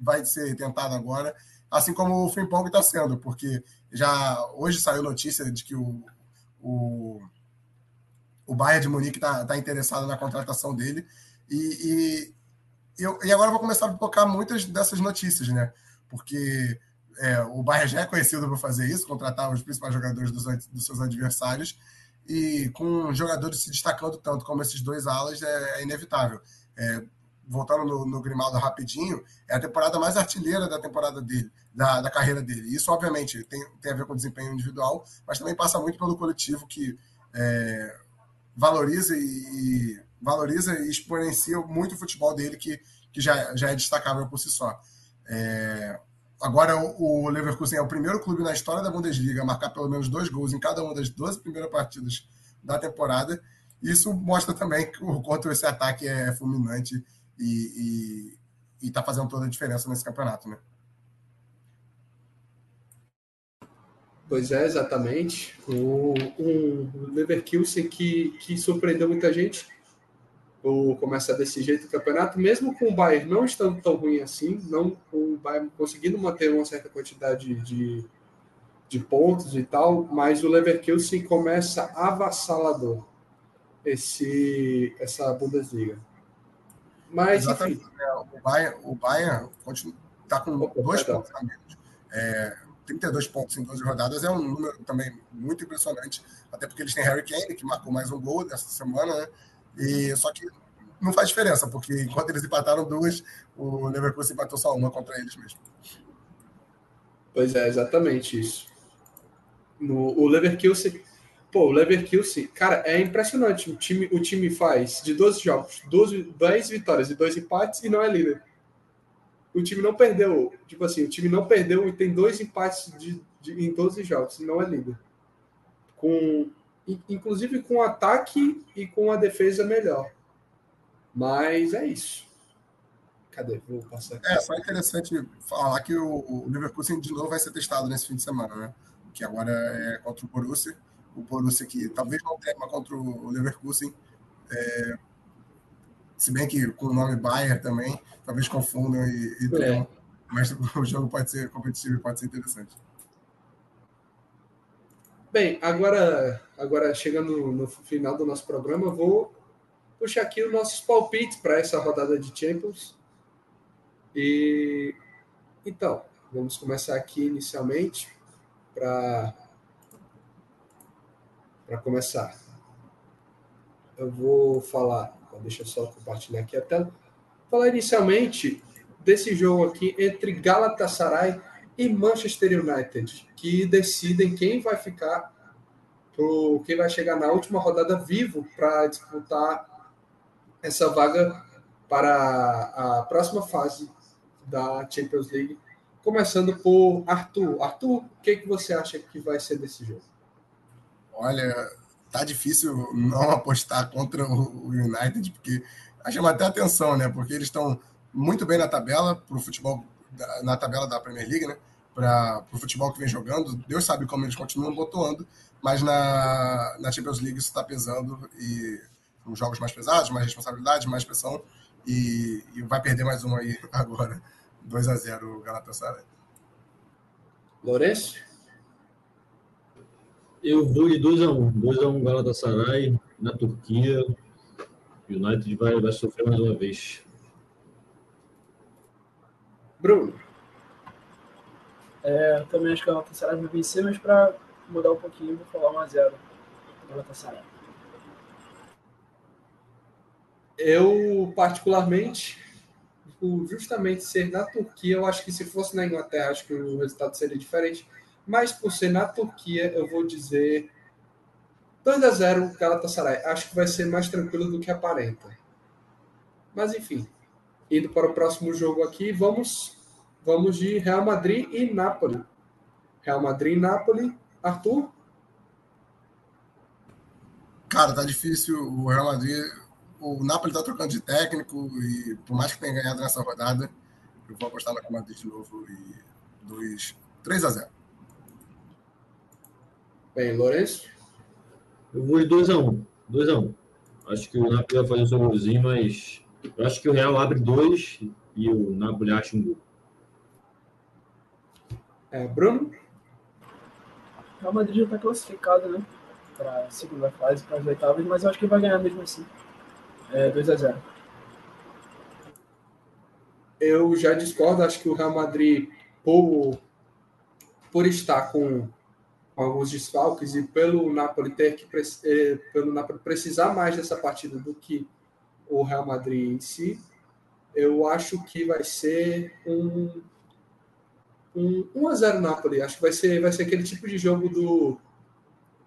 vai ser tentado agora, assim como o Frimpong está sendo, porque já hoje saiu notícia de que o, o, o Bayern de Munique está tá interessado na contratação dele e, e, eu, e agora eu vou começar a tocar muitas dessas notícias, né? Porque é, o Bayern já é conhecido por fazer isso, contratar os principais jogadores dos, dos seus adversários, e com jogadores se destacando tanto como esses dois alas, é, é inevitável. É, voltando no, no, Grimaldo rapidinho, é a temporada mais artilheira da temporada dele, da, da carreira dele. Isso, obviamente, tem, tem a ver com desempenho individual, mas também passa muito pelo coletivo que é, valoriza e, e, valoriza e exponencia muito o futebol dele, que, que já, já é destacável por si só. É, Agora, o Leverkusen é o primeiro clube na história da Bundesliga a marcar pelo menos dois gols em cada uma das 12 primeiras partidas da temporada. Isso mostra também o quanto esse ataque é fulminante e está fazendo toda a diferença nesse campeonato, né? Pois é, exatamente. O, um Leverkusen que, que surpreendeu muita gente ou começar desse jeito o campeonato, mesmo com o Bayern não estando tão ruim assim, não o Bayern conseguindo manter uma certa quantidade de, de pontos e tal, mas o Leverkusen começa avassalador esse essa Bundesliga. Mas Exatamente. enfim, o Bayern, o Bayern está com Opa, dois pontos a menos. É, 32 pontos em 12 rodadas é um número também muito impressionante, até porque eles têm Harry Kane, que marcou mais um gol dessa semana, né? E, só que não faz diferença, porque enquanto eles empataram duas, o Leverkusen empatou só uma contra eles mesmo. Pois é, exatamente isso. No, o Leverkusen, pô, o Leverkusen, cara, é impressionante. O time, o time faz de 12 jogos, 12, 10 vitórias e 2 empates e não é líder. O time não perdeu, tipo assim, o time não perdeu e tem dois empates de, de, em 12 jogos e não é líder. Com inclusive com ataque e com a defesa melhor. Mas é isso. Cadê? Vou passar aqui. É, só interessante falar que o, o Leverkusen de novo vai ser testado nesse fim de semana, né? Que agora é contra o Borussia. O Borussia que talvez não tenha contra o Leverkusen. É, se bem que com o nome Bayern também, talvez confundam e, e é. Mas o jogo pode ser competitivo e pode ser interessante. Bem, agora, agora chegando no final do nosso programa, vou puxar aqui os nossos palpites para essa rodada de Champions. E então, vamos começar aqui inicialmente para para começar. Eu vou falar, deixa eu só compartilhar aqui a tela. Falar inicialmente desse jogo aqui entre Galatasaray e Manchester United, que decidem quem vai ficar, pro, quem vai chegar na última rodada vivo para disputar essa vaga para a próxima fase da Champions League. Começando por Arthur. Arthur, o que, que você acha que vai ser desse jogo? Olha, tá difícil não apostar contra o United, porque chama até atenção, né? Porque eles estão muito bem na tabela para o futebol na tabela da Premier League, né? Para o futebol que vem jogando. Deus sabe como eles continuam botoando, mas na, na Champions League isso está pesando e os jogos mais pesados, mais responsabilidade, mais pressão e, e vai perder mais uma aí agora. 2 a 0 o Galatasaray. Lourenço? Eu vou de 2 a 1 2 a 1 Galatasaray na Turquia. O United vai, vai sofrer mais uma vez. Bruno. É, também acho que a Galatasaray vai vencer, mas para mudar um pouquinho, vou falar 1x0 Galatasaray. Eu, particularmente, por justamente ser na Turquia, eu acho que se fosse na Inglaterra, acho que o resultado seria diferente. Mas por ser na Turquia, eu vou dizer 2 a 0 Galatasaray. Acho que vai ser mais tranquilo do que aparenta. Mas enfim, indo para o próximo jogo aqui, vamos, vamos de Real Madrid e Napoli. Real Madrid e Napoli. Arthur? Cara, tá difícil. O Real Madrid, o Napoli tá trocando de técnico e por mais que tenha ganhado nessa rodada, eu vou apostar no Real Madrid de novo e 2, 3 a 0. Bem, Lourenço? Eu vou de 2x1. 2x1. Acho que o Napoli vai fazer o seu golzinho, mas eu acho que o Real abre dois e o Napoli acha um gol. É, Bruno? O Real Madrid já está classificado, né? Para a segunda fase, para as oitavas, mas eu acho que vai ganhar mesmo assim. É 2 a 0 Eu já discordo, acho que o Real Madrid, por, por estar com alguns desfalques e pelo Napoli ter que eh, pelo Napoli precisar mais dessa partida do que o Real Madrid em si, eu acho que vai ser um um 1 a 0 Napoli. Acho que vai ser vai ser aquele tipo de jogo do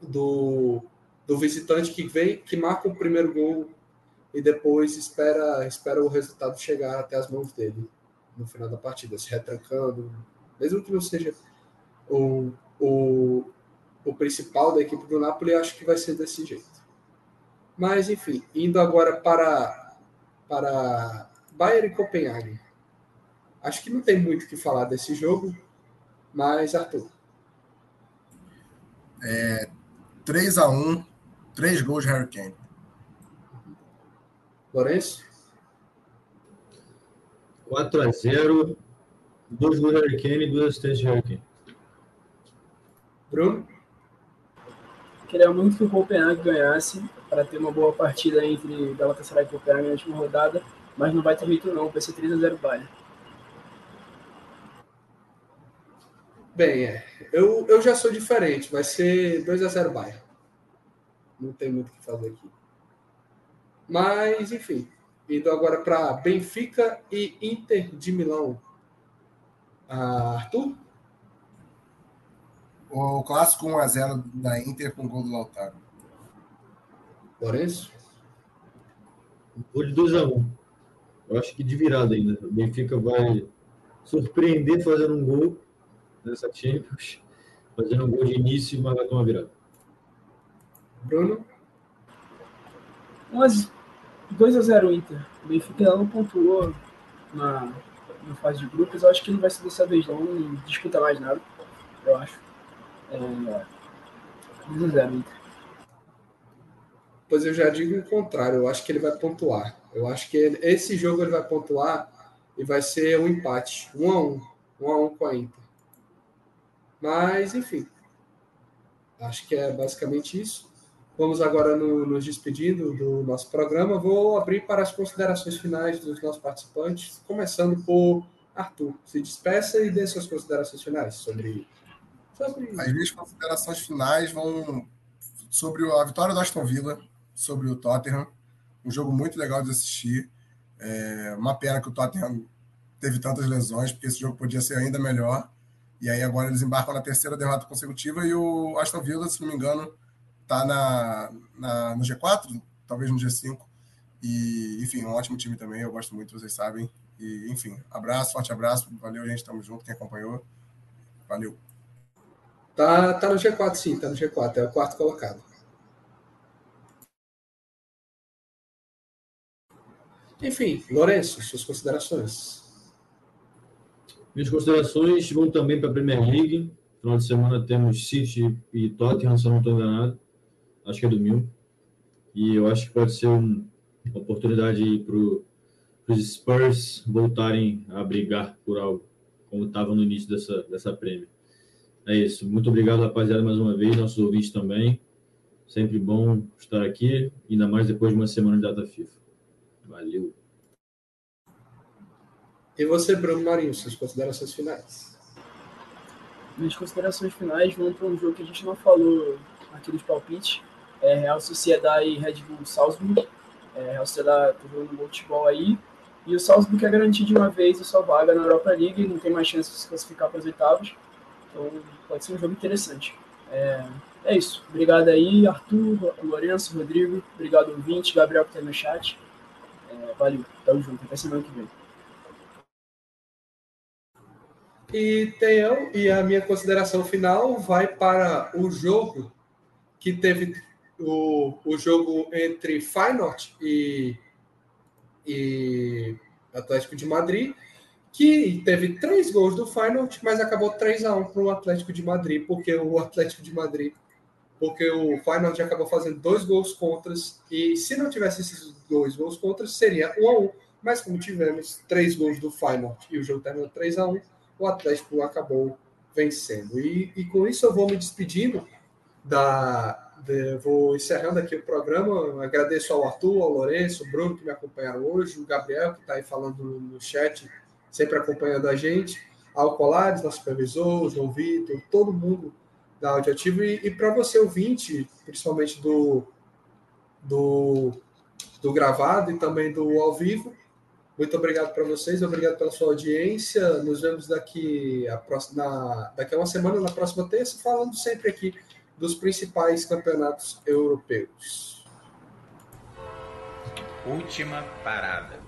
do, do visitante que vem, que marca o primeiro gol e depois espera espera o resultado chegar até as mãos dele no final da partida, se retrancando, mesmo que não seja o, o, o principal da equipe do Napoli, acho que vai ser desse jeito. Mas, enfim, indo agora para, para Bayern e Copenhague. Acho que não tem muito o que falar desse jogo, mas, Arthur. É, 3 a 1 3 gols de Harry Kane. Lourenço? 4 a 0 2 gols de Harry Kane e 2 assistências de Harry Kane. Bruno? Queria muito que o Copenhague ganhasse para ter uma boa partida entre Galatasaray e Copenhague na última rodada, mas não vai ter muito não, vai ser 3 a 0 Bayern. Bem, é. Eu, eu já sou diferente, vai ser 2 a 0 Bayern. Não tem muito o que fazer aqui. Mas, enfim, indo agora para Benfica e Inter de Milão. Ah, Arthur? O clássico 1x0 da Inter com o gol do Lautaro. Lourenço? Vou de 2x1. Eu acho que de virada ainda. O Benfica vai surpreender fazendo um gol nessa Champions, fazendo um gol de início, mas vai tomar virada. Bruno? 2x0 Inter. O Benfica não pontuou na, na fase de grupos. Eu acho que não vai ser dessa vez, não. Não disputa mais nada, eu acho. 2x0 Inter. Pois eu já digo o contrário, eu acho que ele vai pontuar. Eu acho que ele, esse jogo ele vai pontuar e vai ser um empate, 1 a 1, 1 a 1 com a Inter. Mas, enfim, acho que é basicamente isso. Vamos agora no, nos despedindo do nosso programa. Vou abrir para as considerações finais dos nossos participantes, começando por Arthur. Se despeça e dê suas considerações finais sobre, sobre... As minhas considerações finais vão sobre a vitória do Aston Villa, sobre o Tottenham. Um jogo muito legal de assistir. É uma pena que o Tottenham teve tantas lesões, porque esse jogo podia ser ainda melhor. E aí agora eles embarcam na terceira derrota consecutiva e o Aston Villa, se não me engano, está na, na, no G4, talvez no G5. E, enfim, um ótimo time também, eu gosto muito, vocês sabem. E, enfim, abraço, forte abraço, valeu, gente, tamo junto, quem acompanhou. Valeu. Tá, tá no G4, sim, tá no G4, é o quarto colocado. Enfim, Lourenço, suas considerações. Minhas considerações vão também para a Premier League. Final de semana temos City e Tottenham, se não estou enganado. Acho que é domingo. E eu acho que pode ser um, uma oportunidade para os Spurs voltarem a brigar por algo, como estavam no início dessa, dessa Premier. É isso. Muito obrigado, rapaziada, mais uma vez, nossos ouvintes também. Sempre bom estar aqui, ainda mais depois de uma semana de data FIFA. Valeu. E você, Bruno Marinho, suas considerações finais? Minhas considerações finais vão para um jogo que a gente não falou aqui dos palpites. É Real Sociedade e Red Bull Salzburg. É, Real Sociedade está jogando futebol aí. E o Salzburg quer garantir de uma vez a sua vaga na Europa League e não tem mais chance de se classificar para as oitavas. Então pode ser um jogo interessante. É, é isso. Obrigado aí, Arthur, Lourenço, Rodrigo. Obrigado, ouvinte, Gabriel, que está no chat. É, valeu, tamo junto, até semana que vem. E tenham, e a minha consideração final vai para o jogo que teve o, o jogo entre Feyenoord e, e Atlético de Madrid, que teve três gols do Feyenoord, mas acabou 3 a 1 para o Atlético de Madrid, porque o Atlético de Madrid, porque o Feyenoord acabou fazendo dois gols contras, e se não tivesse esses dois gols contras, seria 1 a 1 mas como tivemos três gols do Feyenoord e o jogo terminou 3 a 1 o Atlético acabou vencendo. E, e com isso eu vou me despedindo da. De, vou encerrando aqui o programa. Agradeço ao Arthur, ao Lourenço, ao Bruno que me acompanharam hoje, o Gabriel que está aí falando no chat, sempre acompanhando a gente, ao Colares, nosso supervisor, João Vitor, todo mundo da Audioativo. E, e para você, ouvinte, principalmente do, do, do gravado e também do ao vivo, muito obrigado para vocês, obrigado pela sua audiência. Nos vemos daqui a, próxima, daqui a uma semana, na próxima terça, falando sempre aqui dos principais campeonatos europeus. Última parada.